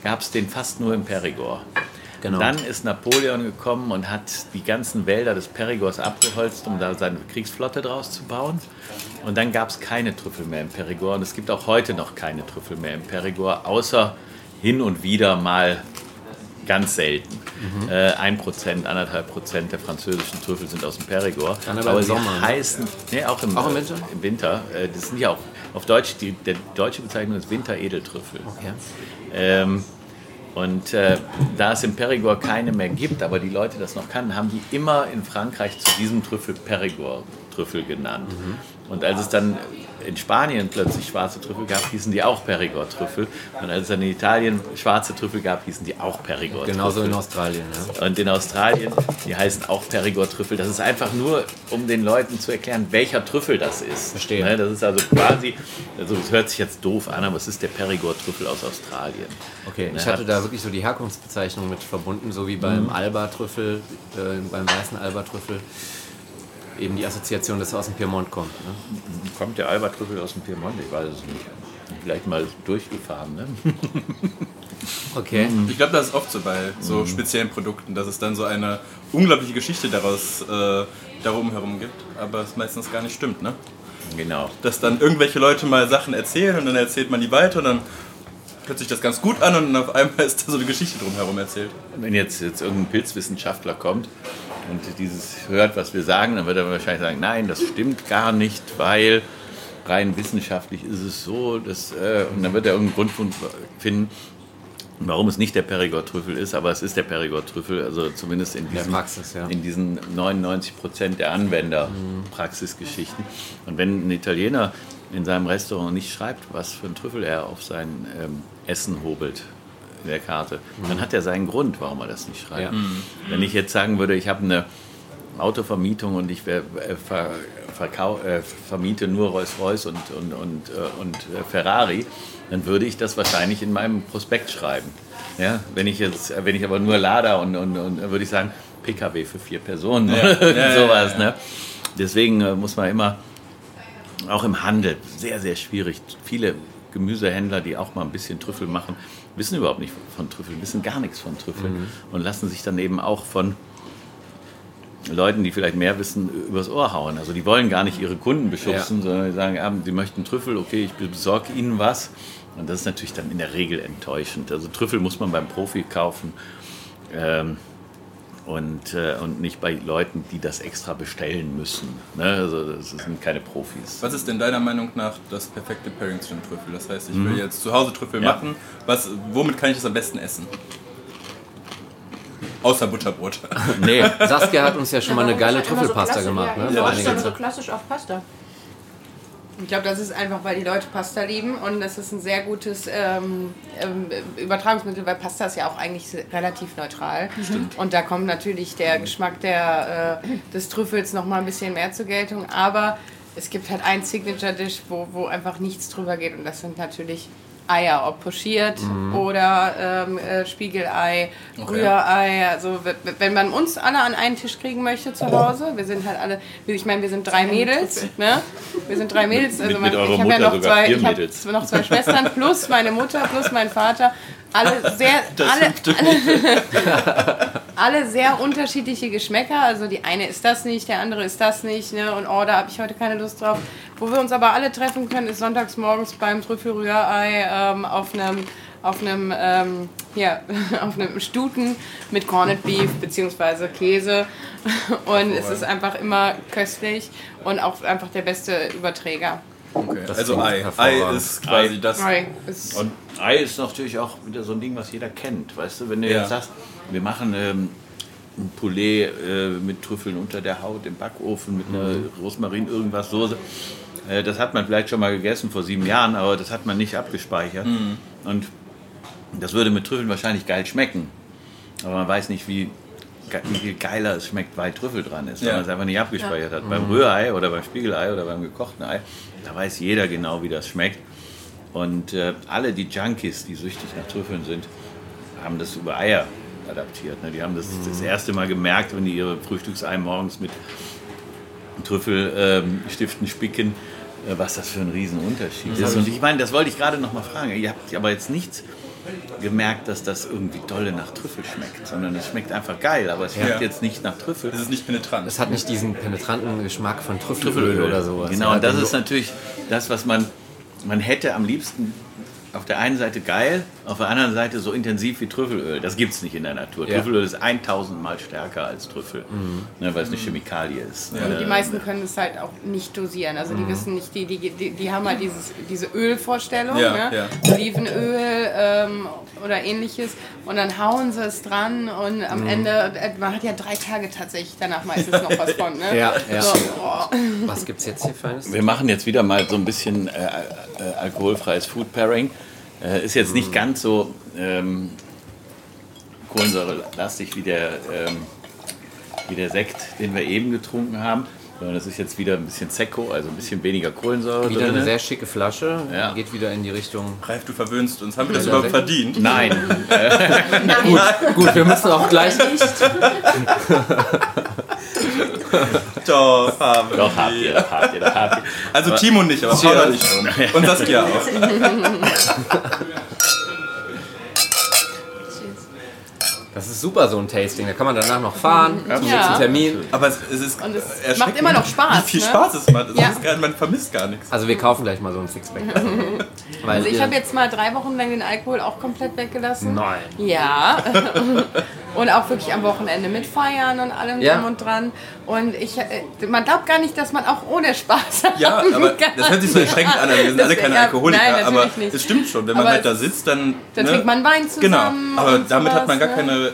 gab es den fast nur im Perigord. Genau. Dann ist Napoleon gekommen und hat die ganzen Wälder des Perigords abgeholzt, um da seine Kriegsflotte draus zu bauen. Und dann gab es keine Trüffel mehr im Perigord. Und es gibt auch heute noch keine Trüffel mehr im Perigord, außer hin und wieder mal ganz selten. Mhm. Äh, Ein Prozent, anderthalb Prozent der französischen Trüffel sind aus dem Perigord. Dann aber im sie Sommer, ne? heißen, nee, auch im, Auch im Winter? Im Winter. Äh, Das sind ja auch auf Deutsch, die, der deutsche Bezeichnung ist Winteredeltrüffel. Okay. Ähm, und äh, da es im Perigord keine mehr gibt, aber die Leute das noch kannten, haben die immer in Frankreich zu diesem Trüffel Perigord-Trüffel genannt. Und als es dann in Spanien plötzlich schwarze Trüffel gab, hießen die auch Perigord-Trüffel. Und als es dann in Italien schwarze Trüffel gab, hießen die auch Perigord-Trüffel. Genauso in Australien. Ja. Und in Australien, die heißen auch Perigord-Trüffel. Das ist einfach nur, um den Leuten zu erklären, welcher Trüffel das ist. Verstehe. Ne, Das ist also quasi, also es hört sich jetzt doof an, aber es ist der Perigord-Trüffel aus Australien. Okay, ich Ne, hatte da wirklich so die Herkunftsbezeichnung mit verbunden, so wie beim Alba-Trüffel, äh, beim weißen Alba-Trüffel. Eben die Assoziation, dass er aus dem Piemont kommt. Ne? Kommt der Alba-Trüffel aus dem Piemont? Ich weiß es nicht. Vielleicht mal durchgefahren, ne? Okay. Ich glaube, das ist oft so bei so speziellen Produkten, dass es dann so eine unglaubliche Geschichte daraus äh, darum herum gibt, aber es meistens gar nicht stimmt, ne? Genau. Dass dann irgendwelche Leute mal Sachen erzählen und dann erzählt man die weiter und dann hört sich das ganz gut an und dann auf einmal ist da so eine Geschichte drumherum erzählt. Wenn jetzt, jetzt irgendein Pilzwissenschaftler kommt und dieses hört, was wir sagen, dann wird er wahrscheinlich sagen, nein, das stimmt gar nicht, weil rein wissenschaftlich ist es so, dass, äh, und dann wird er irgendeinen Grund finden, warum es nicht der Perigord-Trüffel ist, aber es ist der Perigord-Trüffel, also zumindest in diesen, Praxis, ja. in diesen 99 Prozent der Anwender Praxisgeschichten. Und wenn ein Italiener in seinem Restaurant nicht schreibt, was für ein Trüffel er auf sein ähm, Essen hobelt in der Karte, dann hat er seinen Grund, warum er das nicht schreibt. Ja. Wenn ich jetzt sagen würde, ich habe eine Autovermietung und ich ver, äh, ver, verkau, äh, vermiete nur Rolls-Royce und, und, und, äh, und äh, Ferrari, dann würde ich das wahrscheinlich in meinem Prospekt schreiben. Ja, wenn ich jetzt, wenn ich aber nur Lader und, und, und dann würde ich sagen, PKW für vier Personen oder ja, sowas. ja, ja. Ne? Deswegen äh, muss man immer, auch im Handel, sehr, sehr schwierig. Viele Gemüsehändler, die auch mal ein bisschen Trüffel machen, wissen überhaupt nicht von Trüffeln, wissen gar nichts von Trüffeln und lassen sich dann eben auch von Leuten, die vielleicht mehr wissen, übers Ohr hauen. Also die wollen gar nicht ihre Kunden beschubsen, sondern die sagen, ah, sie möchten Trüffel, okay, ich besorge ihnen was. Und das ist natürlich dann in der Regel enttäuschend. Also Trüffel muss man beim Profi kaufen ähm, und, äh, und nicht bei Leuten, die das extra bestellen müssen. Ne? Also das sind keine Profis. Was ist denn deiner Meinung nach das perfekte Pairing zu dem Trüffel? Das heißt, ich will jetzt zu Hause Trüffel Ja. machen. Was, womit kann ich das am besten essen? Außer Butterbrot. Nee, Saskia hat uns ja schon mal eine Warum geile so Trüffelpasta klassisch? gemacht. Ja, Ne? ja, das ist dann so klassisch auf Pasta. Ich glaube, das ist einfach, weil die Leute Pasta lieben und das ist ein sehr gutes ähm, ähm, Übertragungsmittel, weil Pasta ist ja auch eigentlich relativ neutral. Und da kommt natürlich der Geschmack der, äh, des Trüffels noch mal ein bisschen mehr zur Geltung. Aber es gibt halt ein Signature-Dish, wo, wo einfach nichts drüber geht und das sind natürlich Eier, ob pochiert oder ähm, äh, Spiegelei, Rührei. Also wenn man uns alle an einen Tisch kriegen möchte zu Hause, wir sind halt alle, ich meine, wir sind drei Mädels, ne? Wir sind drei Mädels, also mit mein, eurer ich habe ja Mutter noch sogar zwei, ich habe Mädels. noch zwei Schwestern plus meine Mutter plus mein Vater. Alle sehr, alle, alle sehr unterschiedliche Geschmäcker. Also die eine ist das nicht, der andere ist das nicht. Ne? Und oh, da habe ich heute keine Lust drauf. Wo wir uns aber alle treffen können, ist sonntags morgens beim Trüffelrührei ähm, auf einem auf einem ähm, ja, auf einem Stuten mit Corned Beef beziehungsweise Käse und es ist einfach immer köstlich und auch einfach der beste Überträger. Okay. Das Also Ei. Ei ist quasi Ei. das. Sorry, ist Und Ei ist natürlich auch wieder so ein Ding, was jeder kennt. Weißt du, wenn du Ja. jetzt sagst, wir machen ähm, ein Poulet äh, mit Trüffeln unter der Haut im Backofen mit einer Rosmarin, irgendwas, Soße. Äh, das hat man vielleicht schon mal gegessen vor sieben Jahren, aber das hat man nicht abgespeichert. Und das würde mit Trüffeln wahrscheinlich geil schmecken. Aber man weiß nicht, wie, wie viel geiler es schmeckt, weil Trüffel dran ist, weil Ja. man es einfach nicht abgespeichert hat. Beim Rührei oder beim Spiegelei oder beim gekochten Ei, da weiß jeder genau, wie das schmeckt. Und äh, alle die Junkies, die süchtig nach Trüffeln sind, haben das über Eier adaptiert. Ne? Die haben das das erste Mal gemerkt, wenn die ihre Frühstücksei morgens mit Trüffelstiften spicken, äh, was das für ein Riesenunterschied ist. Und ich meine, das wollte ich gerade noch mal fragen. Ihr habt aber jetzt nichts gemerkt, dass das irgendwie dolle nach Trüffel schmeckt, sondern es schmeckt einfach geil, aber es schmeckt Ja. jetzt nicht nach Trüffel. Es ist nicht penetrant. Es hat nicht diesen penetranten Geschmack von Trüffelöl oder sowas. Genau, und das ist natürlich das, was man, man hätte am liebsten auf der einen Seite geil, auf der anderen Seite so intensiv wie Trüffelöl. Das gibt es nicht in der Natur. Ja. Trüffelöl ist 1000 Mal stärker als Trüffel, ne, weil es eine Chemikalie ist. Und die Äh, meisten können es halt auch nicht dosieren. Also die wissen nicht, die, die, die, die haben halt dieses, diese Ölvorstellung, Ja, ne? ja. Olivenöl ähm, oder ähnliches. Und dann hauen sie es dran und am Ende, äh, man hat ja drei Tage tatsächlich danach meistens noch was von. Ne? Ja, ja. So, oh. Was gibt's jetzt hier Feines? Wir machen jetzt wieder mal so ein bisschen äh, äh, alkoholfreies Food Pairing. Äh, ist jetzt nicht ganz so ähm, kohlensäurelastig wie der, ähm, wie der Sekt, den wir eben getrunken haben. Sondern das ist jetzt wieder ein bisschen Secco, also ein bisschen weniger Kohlensäure Wieder eine drin. sehr schicke Flasche. Ja. Geht wieder in die Richtung. Ralf, du verwöhnst uns. Haben wir das überhaupt verdient? Nein, Gut, wir müssen auch gleich. Doch, haben wir. doch habt ihr, doch habt ihr, doch habt ihr. Also Timo nicht, aber Paula nicht. Und Saskia auch. Das ist super, so ein Tasting. Da kann man danach noch fahren zum Ja. nächsten Termin. Aber es, es ist Und es macht immer noch Spaß, Wie viel ne? Spaß es macht. Ja. ist gar, man vermisst gar nichts. Also wir kaufen gleich mal so ein Sixpack. Weil Also ich habe jetzt mal drei Wochen lang den Alkohol auch komplett weggelassen. Nein. Ja. und auch wirklich am Wochenende mit Feiern und allem Ja. drum und dran. Und ich, äh, man glaubt gar nicht, dass man auch ohne Spaß Ja, haben aber kann. das hört sich so erschreckend an. Wir sind Das- alle keine ja, Alkoholiker, nein, aber natürlich nicht. es stimmt schon. Wenn man Aber halt da sitzt, dann. Dann ne? trinkt man Wein Genau, zusammen. aber und damit hat man gar ne? keine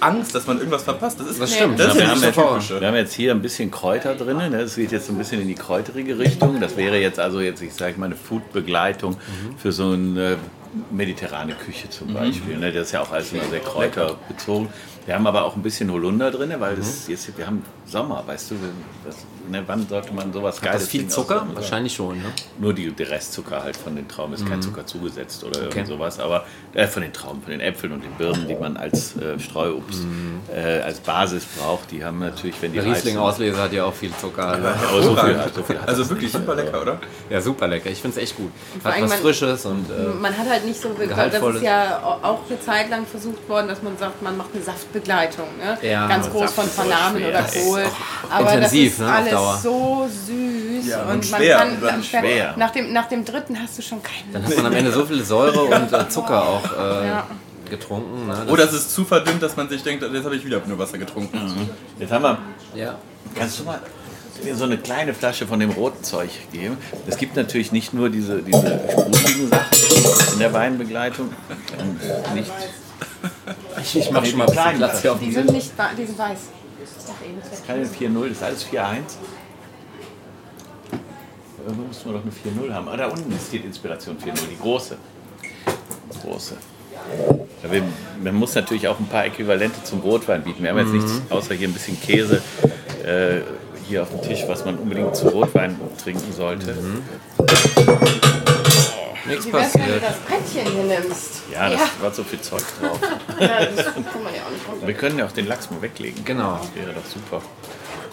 Angst, dass man irgendwas verpasst. Das ist Das stimmt. Das ist Ja, wir haben typische. Wir haben jetzt hier ein bisschen Kräuter drin. Ne? Das geht jetzt so ein bisschen in die kräuterige Richtung. Das wäre jetzt also jetzt, ich sage mal, eine Food-Begleitung für so eine mediterrane Küche zum Beispiel. Ne? Das ist ja auch alles immer sehr kräuterbezogen. Wir haben aber auch ein bisschen Holunder drin, weil das jetzt, wir haben Sommer, weißt du, das, ne, wann sollte man sowas Hat Geiles das viel Zucker? aus- Wahrscheinlich schon, ne? Nur die, der Restzucker halt von den Trauben ist kein Zucker zugesetzt oder Okay. irgend sowas, aber äh, von den Trauben, von den Äpfeln und den Birnen, die man als äh, Streuobst äh, als Basis braucht, die haben natürlich, wenn die Der Riesling-Ausleser hat ja auch viel Zucker. Also. aber so viel, so viel Also wirklich nicht. super lecker, oder? Ja, super lecker. Ich finde es echt gut. vor Hat was man- Frisches und äh, Man hat halt nicht so, das ist ja auch eine Zeit lang versucht worden, dass man sagt, man macht eine Saftbegleitung. Ne? Ja, Ganz groß von Bananen schwer. oder Kohl. Aber intensiv, das ist ne, alles Dauer. so süß. Ja, und und man schwer. kann Und dann nach- schwer. Nach, dem, nach dem dritten hast du schon keine dann hat man am Ende so viel Säure und äh, Zucker auch äh, Ja. getrunken. Ne? Das- Oder es ist zu verdünnt, dass man sich denkt, jetzt habe ich wieder nur Wasser getrunken. Jetzt haben wir, ja. kannst du mal mir so eine kleine Flasche von dem roten Zeug geben? Es gibt natürlich nicht nur diese, diese sprudeligen Sachen in der Weinbegleitung. Und nicht, Ich, ich mache schon mal ein bisschen kleinen Platz hier auf Die dem sind nicht die sind weiß. Ich dachte eben, das wäre keine 4-0, das ist alles 4-1. Irgendwo müssen wir doch eine 4-0 haben. Ah, da unten steht Inspiration 4-0, die große. Die große. Ja, wir, man muss natürlich auch ein paar Äquivalente zum Rotwein bieten. Wir haben jetzt nichts außer hier ein bisschen Käse äh, hier auf dem Tisch, was man unbedingt zu Rotwein trinken sollte. Nichts Wie wär's, wenn du passiert. das Brettchen hier nimmst? Ja, das war so viel Zeug drauf. Ja, das kann man ja auch nicht runter. Wir können ja auch den Lachs mal weglegen. Genau. Das wäre doch super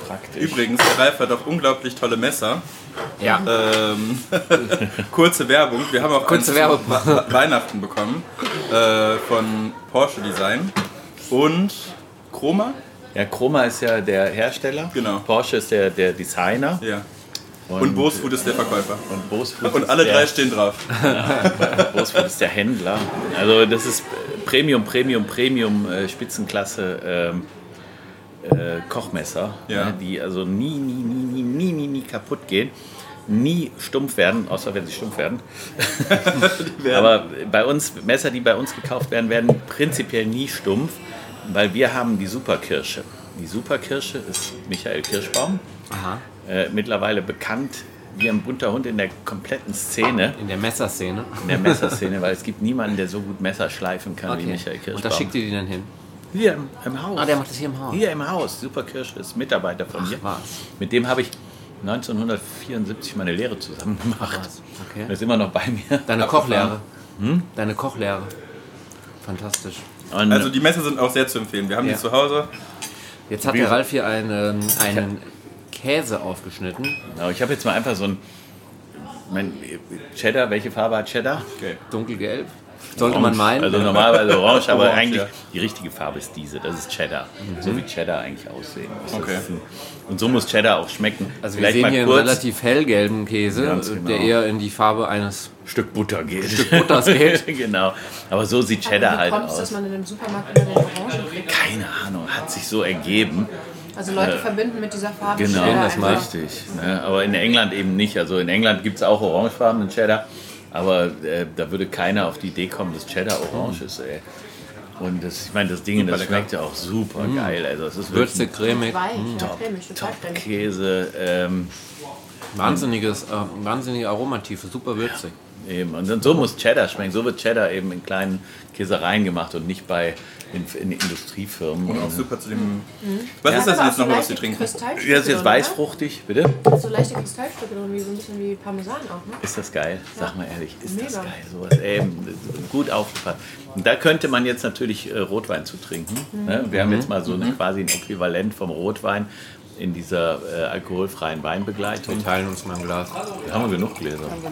praktisch. Übrigens, der Ralf hat auch unglaublich tolle Messer. Ja. Ähm, kurze Werbung. Wir haben auch Kurze Werbung. Weihnachten bekommen äh, von Porsche Design und Chroma. Ja, Chroma ist ja der Hersteller. Genau. Porsche ist der, der Designer. Ja. Und Bosfood ist der Verkäufer. Und Bosfood Und alle der, drei stehen drauf. Bosfood ist der Händler. Also das ist Premium, Premium, Premium äh, Spitzenklasse ähm, äh, Kochmesser, Ja. ne, die also nie, nie, nie, nie, nie, nie, nie kaputt gehen. Nie stumpf werden, außer wenn sie stumpf werden. Aber bei uns, Messer, die bei uns gekauft werden, werden prinzipiell nie stumpf, weil wir haben die Superkirsche. Die Superkirsche ist Michael Kirschbaum, Aha. Äh, mittlerweile bekannt wie ein bunter Hund in der kompletten Szene, In der Messerszene. in der Messerszene, weil es gibt niemanden, der so gut Messer schleifen kann wie Okay. Michael Kirschbaum. Und da schickt ihr die dann hin? Hier im, im Haus. Ah, der macht das hier im Haus. Hier im Haus. Superkirsche ist Mitarbeiter von mir. was. Mit dem habe ich 1974 meine Lehre zusammen gemacht. was. Okay. Er ist immer noch bei mir. Deine. Kochlehre. Hm? Deine Kochlehre. Fantastisch. Und, Also die Messer sind auch sehr zu empfehlen. Wir haben Ja. die zu Hause. Jetzt hat Wie- der Ralf hier einen, einen Käse aufgeschnitten. genau, ich habe jetzt mal einfach so ein. Mein Cheddar, welche Farbe hat Cheddar? Okay. Dunkelgelb. Sollte man meinen. Also normalerweise orange, aber Orange, eigentlich ja. die richtige Farbe ist diese. Das ist Cheddar. So wie Cheddar eigentlich aussehen muss. Okay. ein- Und so muss Cheddar auch schmecken. also wir Vielleicht sehen mal hier einen kurz relativ hellgelben Käse, genau. der eher in die Farbe eines Stück Butter geht. Stück Butters geht. genau. Aber so sieht Cheddar Aber halt wie kommt es, dass aus. man in einem Supermarkt immer den Orangen kriegt? Keine Ahnung, hat sich so ergeben. Also Leute verbinden mit dieser Farbe Genau, Cheddar das mal. richtig. Ne? Aber in England eben nicht. Also in England gibt es auch orangefarbenen Cheddar, aber äh, da würde keiner auf die Idee kommen, dass Cheddar orange ist. Ey. Und das, ich meine, das Ding, das lecker. schmeckt ja auch super geil. Also es ist Würze, cremig. Weich, ja, ein cremig. Käse. Ähm, Wahnsinniges, äh, wahnsinnige Aromatiefe, super würzig. Eben. Und dann, so muss Cheddar schmecken. So wird Cheddar eben in kleinen Käsereien gemacht und nicht bei in, in Industriefirmen. Und auch super zu dem. Was Ja. ist das jetzt nochmal, was Sie trinken? Das ist jetzt weißfruchtig, bitte. So leichte Kristallstücke drin, wie so ein bisschen wie Parmesan auch, ne? Ist das geil? Sag mal ehrlich, ist das Mega. geil? Sowas eben gut aufgepasst. Und da könnte man jetzt natürlich äh, Rotwein zu trinken. Ne? Wir haben jetzt mal so eine, quasi ein Äquivalent vom Rotwein in dieser äh, alkoholfreien Weinbegleitung. Wir teilen uns mal ein Glas. Da haben wir genug Gläser. Wir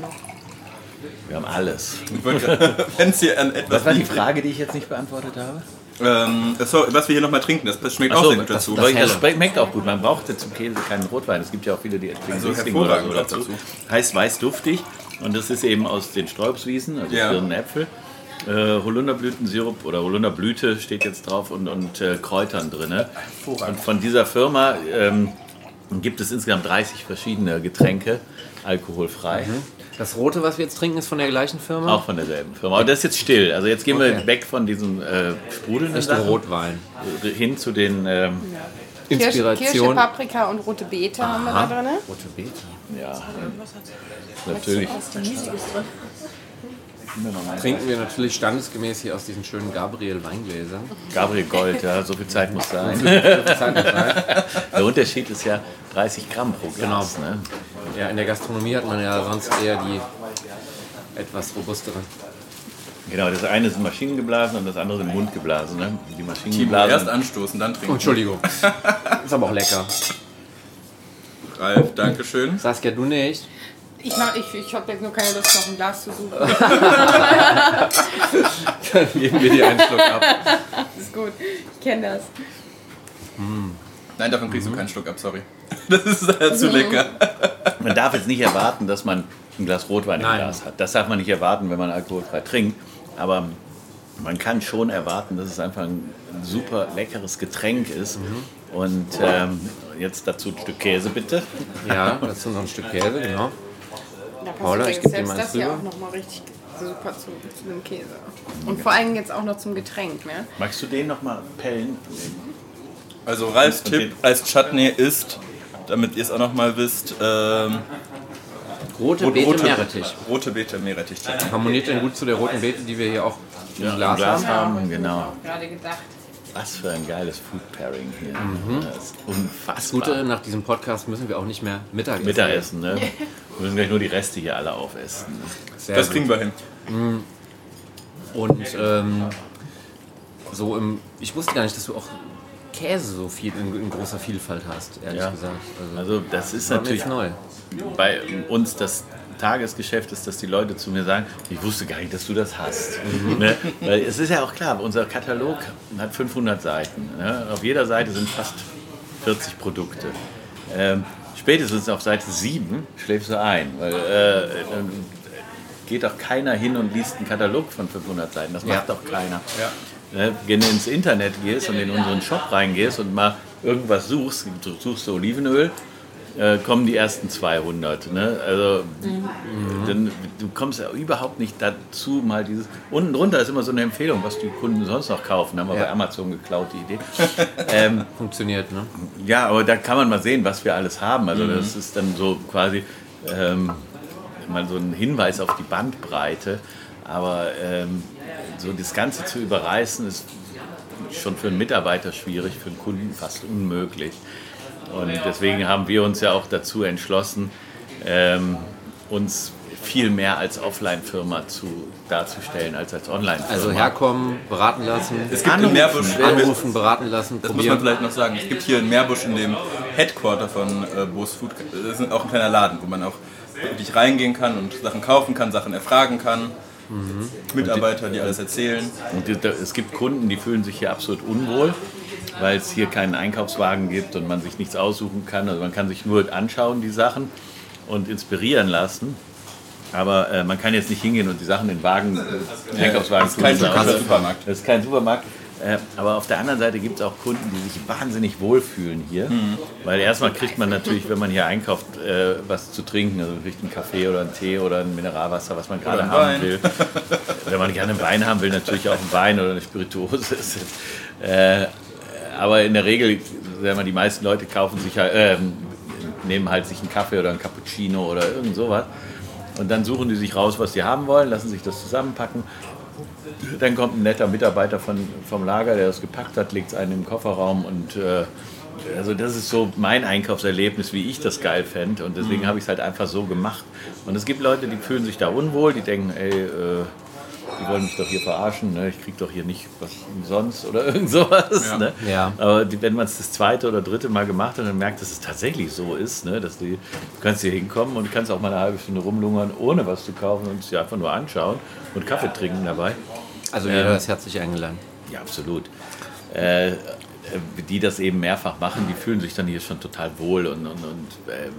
haben alles. Wenn Sie an etwas. Was war die Frage, die ich jetzt nicht beantwortet habe? Ähm, so, was wir hier nochmal trinken, das, das schmeckt auch Achso, sehr gut das, dazu. das, Helle. schmeckt auch gut. Man braucht zum Käse keinen Rotwein. Es gibt ja auch viele, die trinken Also Riesling oder so hervorragend auch dazu. dazu. Heißt weiß duftig und das ist eben aus den Sträubswiesen, also Ja. Birnenäpfel. Äh, Holunderblütensirup oder Holunderblüte steht jetzt drauf und, und äh, Kräutern drin. Und von dieser Firma ähm, gibt es insgesamt 30 verschiedene Getränke, alkoholfrei. Das rote, was wir jetzt trinken, ist von der gleichen Firma? Auch von derselben Firma. Aber das ist jetzt still. Also jetzt gehen wir Okay. weg von diesen äh, sprudelnden Richtung Sachen Rotwein. hin zu den ähm, Kirsche, Kirsche, Inspiration. Paprika und rote Beete haben wir da drin. Rote Beete. Ja, natürlich. Drin. Trinken wir natürlich standesgemäß hier aus diesen schönen Gabriel Weingläsern. Gabriel Gold, ja, so viel Zeit muss sein. Zeit muss sein. Der Unterschied ist ja 30 Gramm pro Glas. Ne? ja, in der Gastronomie hat man ja sonst eher die etwas robusteren. Genau, das eine sind maschinengeblasen und das andere sind mundgeblasen. Ne? Die Maschinengeblasen. erst anstoßen, dann trinken. Entschuldigung. Ist aber auch lecker. Ralf, Dankeschön. Saskia, du nicht? Ich, mach- ich, ich habe jetzt nur keine Lust, noch ein Glas zu suchen. Dann geben wir dir einen Schluck ab. Das ist gut. Ich kenne das. Nein, davon kriegst du keinen Schluck ab, sorry. Das ist äh, zu lecker. Man darf jetzt nicht erwarten, dass man ein Glas Rotwein im Nein. Glas hat. Das darf man nicht erwarten, wenn man alkoholfrei trinkt. Aber man kann schon erwarten, dass es einfach ein super leckeres Getränk ist. Und ähm, jetzt dazu ein Stück Käse bitte. Ja, dazu noch ein Stück Käse, genau. Da passt Paula, ich übrigens geb dir selbst mal das eins hier rüber. auch nochmal richtig super zu, zu dem Käse. Und vor allem jetzt auch noch zum Getränk. Ne? Magst du den nochmal pellen? Also Ralfs Tipp als Chutney ist, damit ihr es auch nochmal wisst, ähm, Rote Rot- Beete Meerrettich. Rote Beete Meerrettich. Harmoniert denn gut zu der roten Beete, die wir hier auch im Ja, im Glas, Glas haben? haben, genau. Gerade gedacht. Was für ein geiles Food Pairing hier. Das ist Das unfassbar. Gute, nach diesem Podcast müssen wir auch nicht mehr Mittagessen. Mittagessen, ne? Wir müssen gleich nur die Reste hier alle aufessen. Sehr Das gut. kriegen wir hin. Und ähm, so im, ich wusste gar nicht, dass du auch Käse so viel in, in großer Vielfalt hast, ehrlich Ja. gesagt. Also, Also das ist natürlich neu. bei uns das Tagesgeschäft ist, dass die Leute zu mir sagen, ich wusste gar nicht, dass du das hast. Ne? Weil es ist ja auch klar, unser Katalog hat 500 Seiten. Ne? Auf jeder Seite sind fast 40 Produkte. Ähm, spätestens auf Seite 7 schläfst du ein, weil äh, dann geht doch keiner hin und liest einen Katalog von 500 Seiten. Das macht Ja. doch keiner. Ja. Ne, wenn du ins Internet gehst und in unseren Shop reingehst und mal irgendwas suchst, du suchst du Olivenöl, äh, kommen die ersten 200. Ne? Also dann, du kommst ja überhaupt nicht dazu, mal dieses. Unten drunter ist immer so eine Empfehlung, was die Kunden sonst noch kaufen. Haben wir Ja. bei Amazon geklaut, die Idee. ähm, Funktioniert, ne? ja, aber da kann man mal sehen, was wir alles haben. Also das ist dann so quasi ähm, mal so ein Hinweis auf die Bandbreite. Aber ähm, so das Ganze zu überreißen ist schon für einen Mitarbeiter schwierig, für einen Kunden fast unmöglich. Und deswegen haben wir uns ja auch dazu entschlossen, ähm, uns viel mehr als Offline-Firma zu, darzustellen als als Online-Firma. Also herkommen, beraten lassen, Es gibt Anrufen. Meerbusch, anrufen, beraten lassen, das muss man probieren. vielleicht noch sagen, es gibt hier in Meerbusch in dem Headquarter von äh, Bose Food, das ist auch ein kleiner Laden, wo man auch wirklich reingehen kann und Sachen kaufen kann, Sachen erfragen kann. Mitarbeiter, die alles erzählen. Und die- da- es gibt Kunden, die fühlen sich hier absolut unwohl, weil es hier keinen Einkaufswagen gibt und man sich nichts aussuchen kann. Also man kann sich nur anschauen, die Sachen, und inspirieren lassen. Aber äh, man kann jetzt nicht hingehen und die Sachen in den Wagen, äh, Einkaufswagen das ist kein Supermarkt. Das ist kein Supermarkt. Äh, aber auf der anderen Seite gibt es auch Kunden, die sich wahnsinnig wohlfühlen hier. Mhm. Weil erstmal kriegt man natürlich, wenn man hier einkauft, äh, was zu trinken. Also man kriegt einen Kaffee oder einen Tee oder ein Mineralwasser, was man gerade haben Wein. will. wenn man gerne einen Wein haben will, natürlich auch einen Wein oder eine Spirituose. äh, aber in der Regel, sagen wir, die meisten Leute kaufen sich halt, äh, nehmen halt sich einen Kaffee oder einen Cappuccino oder irgend sowas. Und dann suchen die sich raus, was sie haben wollen, lassen sich das zusammenpacken. Dann kommt ein netter Mitarbeiter von, vom Lager, der das gepackt hat, legt es einen im Kofferraum und äh, also das ist so mein Einkaufserlebnis, wie ich das geil fände und deswegen habe ich es halt einfach so gemacht. Und es gibt Leute, die fühlen sich da unwohl, die denken, ey, äh, die wollen mich doch hier verarschen, ne? ich krieg doch hier nicht was umsonst oder irgend sowas. Ja. Ne? Ja. Aber die, wenn man es das zweite oder dritte Mal gemacht hat und merkt, dass es tatsächlich so ist, ne? dass die, du kannst hier hinkommen und du kannst auch mal eine halbe Stunde rumlungern, ohne was zu kaufen und es dir einfach nur anschauen und Kaffee trinken dabei. Also jeder ist herzlich eingeladen. Ja, absolut. Äh, äh, die das eben mehrfach machen, die fühlen sich dann hier schon total wohl und, und, und äh,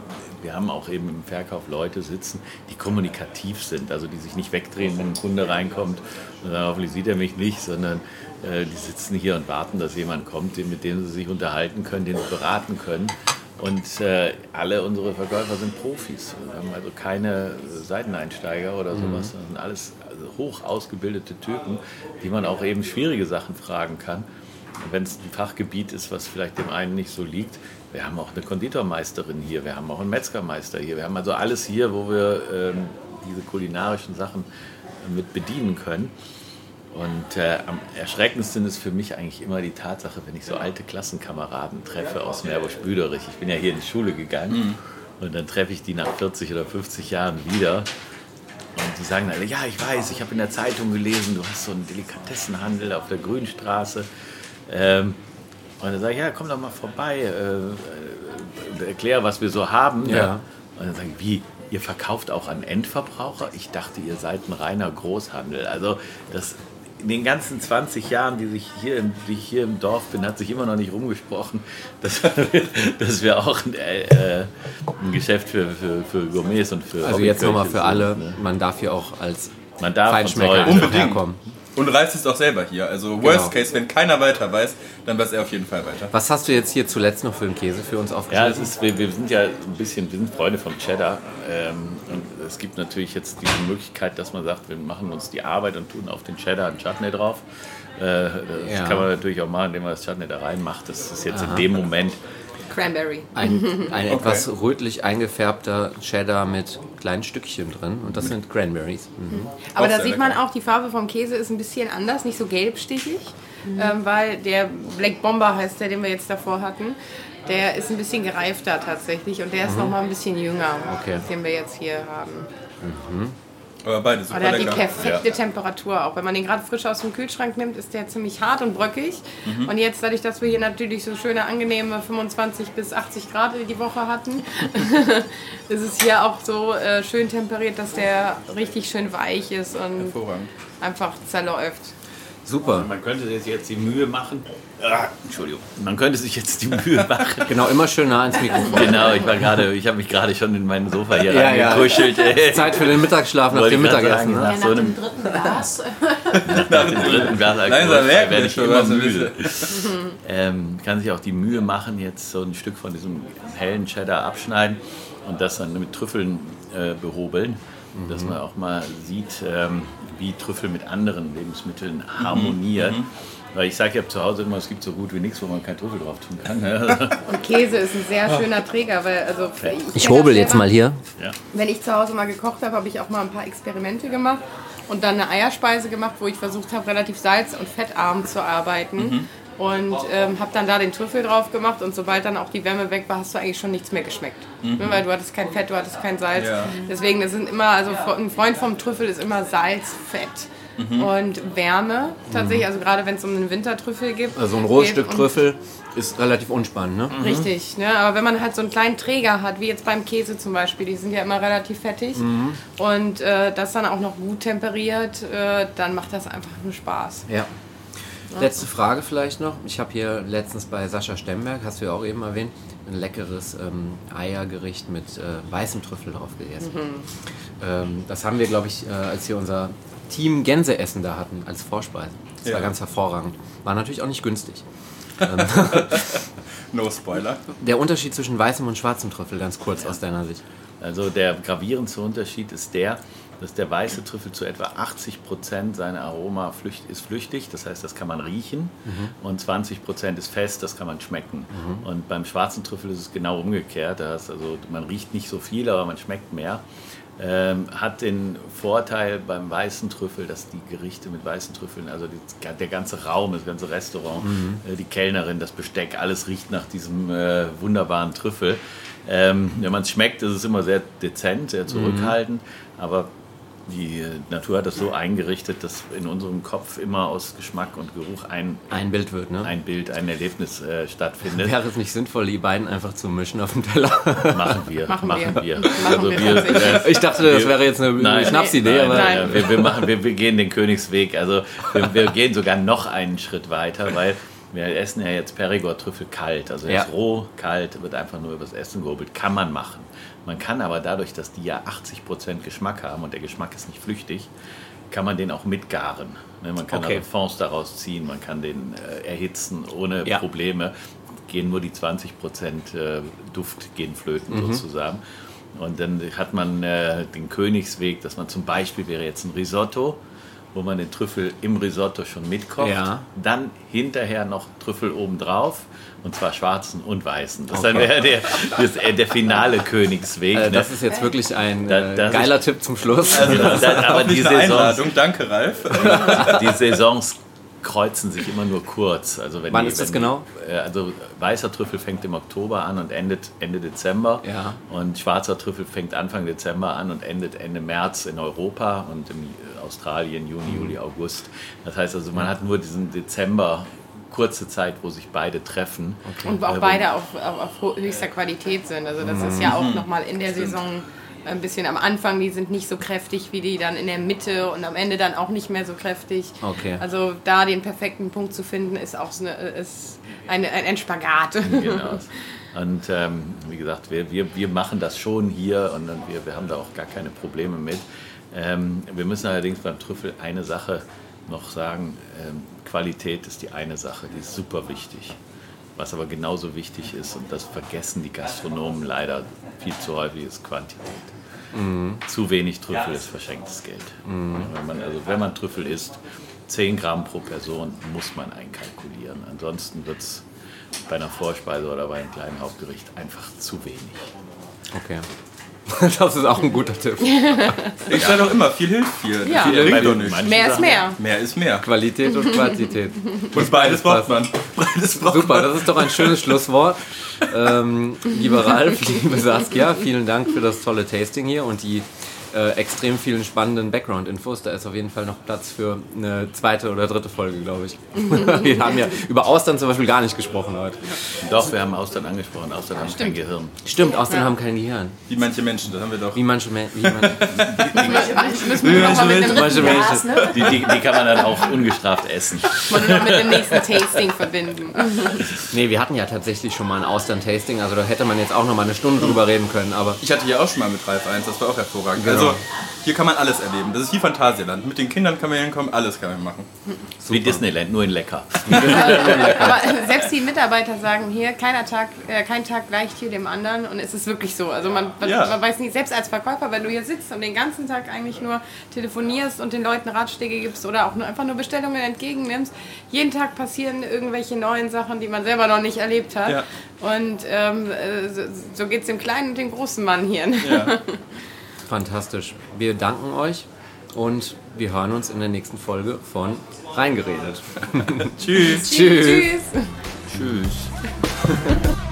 wir haben auch eben im Verkauf Leute sitzen, die kommunikativ sind, also die sich nicht wegdrehen, wenn ein Kunde reinkommt und dann hoffentlich sieht er mich nicht, sondern äh, die sitzen hier und warten, dass jemand kommt, mit dem sie sich unterhalten können, den sie beraten können. Und äh, alle unsere Verkäufer sind Profis. Wir haben also keine Seiteneinsteiger oder sowas. Das sind alles also hoch ausgebildete Typen, die man auch eben schwierige Sachen fragen kann. Wenn es ein Fachgebiet ist, was vielleicht dem einen nicht so liegt. Wir haben auch eine Konditormeisterin hier, wir haben auch einen Metzgermeister hier. Wir haben also alles hier, wo wir ähm, diese kulinarischen Sachen mit bedienen können. Und äh, am erschreckendsten ist für mich eigentlich immer die Tatsache, wenn ich so alte Klassenkameraden treffe aus Meerbusch-Büderich. Ich bin ja hier in die Schule gegangen und dann treffe ich die nach 40 oder 50 Jahren wieder. Und die sagen dann, ja, ich weiß, ich habe in der Zeitung gelesen, du hast so einen Delikatessenhandel auf der Grünstraße. Ähm, und dann sage ich, ja, komm doch mal vorbei, äh, äh, erklär, was wir so haben. Ja. Und dann sage ich, wie, ihr verkauft auch an Endverbraucher? Ich dachte, ihr seid ein reiner Großhandel. Also das, in den ganzen 20 Jahren, die, sich hier im, die ich hier im Dorf bin, hat sich immer noch nicht rumgesprochen, dass, dass wir auch ein, äh, ein Geschäft für, für, für Gourmets und für Also jetzt nochmal für alle, ne? man darf hier auch als Man darf Feinschmecker Unbedingt. herkommen. Und Ralf ist auch selber hier. Also worst case, wenn keiner weiter weiß, dann weiß er auf jeden Fall weiter. Was hast du jetzt hier zuletzt noch für einen Käse für uns Ja, aufgeschrieben? es ist, wir, wir sind ja ein bisschen, wir sind Freunde vom Cheddar. Ähm, und es gibt natürlich jetzt diese Möglichkeit, dass man sagt, wir machen uns die Arbeit und tun auf den Cheddar ein Chutney drauf. Äh, das Ja. kann man natürlich auch machen, indem man das Chutney da reinmacht. Das ist jetzt in dem Moment Cranberry. Ein, ein etwas rötlich eingefärbter Cheddar mit kleinen Stückchen drin und das sind Cranberries. Mhm. Aber Auch da sieht man auch, die Farbe vom Käse ist ein bisschen anders, nicht so gelbstichig, ähm, weil der Black Bomber heißt der, den wir jetzt davor hatten. Der ist ein bisschen gereifter tatsächlich und der ist noch mal ein bisschen jünger, Okay. den wir jetzt hier haben. Aber beide super Aber der hat die lecker. perfekte Temperatur auch. Wenn man den gerade frisch aus dem Kühlschrank nimmt, ist der ziemlich hart und bröckig. Und jetzt, dadurch, dass wir hier natürlich so schöne, angenehme 25 bis 80 Grad die Woche hatten, ist es hier auch so äh, schön temperiert, dass der richtig schön weich ist und einfach zerläuft. Super. Man könnte sich jetzt die Mühe machen. Ah, Entschuldigung. Man könnte sich jetzt die Mühe machen. Genau, immer schön nah ans Mikrofon. Genau, ich war gerade, ich habe mich gerade schon in mein Sofa hier Ja, ja. reingekuschelt. Zeit für den Mittagsschlaf nach dem Mittagessen. sagen, Ne? nach so einem dritten Glas. dritten Glas Alkohol werde ich schon, immer müde. ähm, kann sich auch die Mühe machen, jetzt so ein Stück von diesem hellen Cheddar abschneiden und das dann mit Trüffeln äh, behobeln, dass man auch mal sieht, ähm, wie Trüffel mit anderen Lebensmitteln harmonieren. Weil ich sage ja zu Hause immer, es gibt so gut wie nichts, wo man keinen Trüffel drauf tun kann. ne? Und Käse ist ein sehr schöner Träger, weil also Ich kenn hobel jetzt mal hier. Wenn ich zu Hause mal gekocht habe, habe ich auch mal ein paar Experimente gemacht und dann eine Eierspeise gemacht, wo ich versucht habe, relativ salz- und fettarm zu arbeiten. Und ähm, habe dann da den Trüffel drauf gemacht und sobald dann auch die Wärme weg war, hast du eigentlich schon nichts mehr geschmeckt. Ne, Weil du hattest kein Fett, du hattest kein Salz. Ja. Deswegen, das sind immer, also ein Freund vom Trüffel ist immer Salz, Fett. Und Wärme tatsächlich, also gerade wenn es um einen Wintertrüffel gibt. Also ein Rohstück Und- Trüffel ist relativ unspannend, ne? Richtig, ne? aber wenn man halt so einen kleinen Träger hat, wie jetzt beim Käse zum Beispiel, die sind ja immer relativ fettig und äh, das dann auch noch gut temperiert, äh, dann macht das einfach nur Spaß. Ja. Letzte Frage vielleicht noch. Ich habe hier letztens bei Sascha Stemberg, hast du ja auch eben erwähnt, ein leckeres ähm, Eiergericht mit äh, weißem Trüffel drauf gegessen. Ähm, das haben wir, glaube ich, äh, als wir unser Team Gänseessen da hatten, als Vorspeise. Das war Ja. ganz hervorragend. War natürlich auch nicht günstig. No Spoiler. Der Unterschied zwischen weißem und schwarzem Trüffel, ganz kurz aus deiner Sicht. Also der gravierendste Unterschied ist der, dass der weiße Trüffel zu etwa 80 Prozent seiner Aroma flücht, ist flüchtig, das heißt, das kann man riechen, und 20 Prozent ist fest, das kann man schmecken. Und beim schwarzen Trüffel ist es genau umgekehrt. Da ist also, man riecht nicht so viel, aber man schmeckt mehr. Ähm, hat den Vorteil beim weißen Trüffel, dass die Gerichte mit weißen Trüffeln, also die, der ganze Raum, das ganze Restaurant, äh, die Kellnerin, das Besteck, alles riecht nach diesem äh, wunderbaren Trüffel. Ähm, wenn man es schmeckt, ist es immer sehr dezent, sehr zurückhaltend, aber die Natur hat das so eingerichtet, dass in unserem Kopf immer aus Geschmack und Geruch ein, Ein Bild wird, ne? ein Bild, ein Erlebnis äh, stattfindet. Wäre es nicht sinnvoll, die beiden einfach zu mischen auf dem Teller? Machen wir, Machen machen, wir. wir. Machen Also wir äh, Ich dachte, das wäre jetzt eine Nein, Schnapsidee, nein, aber nein, Nein. Wir, wir, machen, wir, wir gehen den Königsweg. Also wir, wir gehen sogar noch einen Schritt weiter, weil wir essen ja jetzt Perigord-Trüffel kalt. Also er Ja. ist roh, kalt, wird einfach nur übers Essen gehobelt. Kann man machen. Man kann aber dadurch, dass die ja 80% Geschmack haben und der Geschmack ist nicht flüchtig, kann man den auch mitgaren. Ne, Man kann Okay. also Fonds daraus ziehen, man kann den äh, erhitzen ohne Ja. Probleme. Gehen nur die 20% äh, Duft gehen flöten Mhm. sozusagen. Und dann hat man äh, den Königsweg, dass man zum Beispiel wäre jetzt ein Risotto, wo man den Trüffel im Risotto schon mitkocht. Ja. Dann hinterher noch Trüffel obendrauf. Und zwar schwarzen und weißen. Das Okay. dann wäre der, das, äh, der finale Königsweg. äh, ne? das ist jetzt wirklich ein Da- äh, das geiler Tipp zum Schluss. Dann- aber die Hoffentlich eine Saisons, Einladung. Danke, Ralf. die Saisons kreuzen sich immer nur kurz. Also wenn Wann die, ist das wenn genau? Die, äh, also weißer Trüffel fängt im Oktober an und endet Ende Dezember. Ja. Und schwarzer Trüffel fängt Anfang Dezember an und endet Ende März in Europa und in äh, Australien Juni, Juli, August. Das heißt also, man hat nur diesen Dezember kurze Zeit, wo sich beide treffen. Und auch Äh, wo- beide auf, auf, auf höchster Qualität sind. Also das ist ja auch nochmal in der Saison ein bisschen am Anfang, die sind nicht so kräftig wie die dann in der Mitte und am Ende dann auch nicht mehr so kräftig. Okay. Also da den perfekten Punkt zu finden, ist auch so eine, ist ein, ein Spagat. Genau. Und ähm, wie gesagt, wir, wir, wir machen das schon hier und dann wir, wir haben da auch gar keine Probleme mit. Ähm, wir müssen allerdings beim Trüffel eine Sache noch sagen. Ähm, Qualität ist die eine Sache, die ist super wichtig. Was aber genauso wichtig ist, und das vergessen die Gastronomen leider viel zu häufig, ist Quantität. Zu wenig Trüffel ist verschenktes Geld. Wenn, man, also wenn man Trüffel isst, 10 Gramm pro Person muss man einkalkulieren. Ansonsten wird es bei einer Vorspeise oder bei einem kleinen Hauptgericht einfach zu wenig. Okay. Das ist auch ein guter Tipp. Ich sage doch immer, viel hilft viel. Ja. Viel bringt doch nicht. Mehr ist mehr. Mehr ist mehr. Qualität und Quantität. Und beides braucht man. Beides braucht Super, das ist doch ein schönes Schlusswort. Ähm, lieber Ralf, liebe Saskia, vielen Dank für das tolle Tasting hier und die äh, extrem vielen spannenden Background-Infos. Da ist auf jeden Fall noch Platz für eine zweite oder dritte Folge, glaube ich. Wir haben ja über Austern zum Beispiel gar nicht gesprochen heute. Doch, wir haben Austern angesprochen. Austern haben kein Gehirn. Stimmt, Austern haben kein Gehirn. Wie manche Menschen, das haben wir doch. Wie manche Menschen. Wie man, Müssen wir dem manche Menschen. ne? Die, die, die kann man dann auch ungestraft essen. Wir noch mit dem nächsten Tasting verbinden. Nee, wir hatten ja tatsächlich schon mal ein Austern-Tasting, also da hätte man jetzt auch noch mal eine Stunde drüber reden können, aber Ich hatte hier auch schon mal mit Ralf eins, das war auch hervorragend. Genau. Also, hier kann man alles erleben. Das ist wie Phantasialand. Mit den Kindern kann man hinkommen, alles kann man machen. Wie Disneyland, nur in lecker. Aber selbst die Mitarbeiter sagen hier, keiner Tag, äh, kein Tag gleicht hier dem anderen und es ist wirklich so. Also man, man, Ja. man weiß nicht, selbst als Verkäufer, wenn du hier sitzt und den ganzen Tag eigentlich nur telefonierst und den Leuten Ratschläge gibst oder auch nur einfach nur Bestellungen entgegennimmst, jeden Tag passieren irgendwelche neuen Sachen, die man selber noch nicht erlebt hat. Ja. Und ähm, äh, so, so geht es dem kleinen und dem großen Mann hier. Ja. fantastisch. Wir danken euch und wir hören uns in der nächsten Folge von Reingeredet. Tschüss. Tschüss. Tschüss. Tschüss.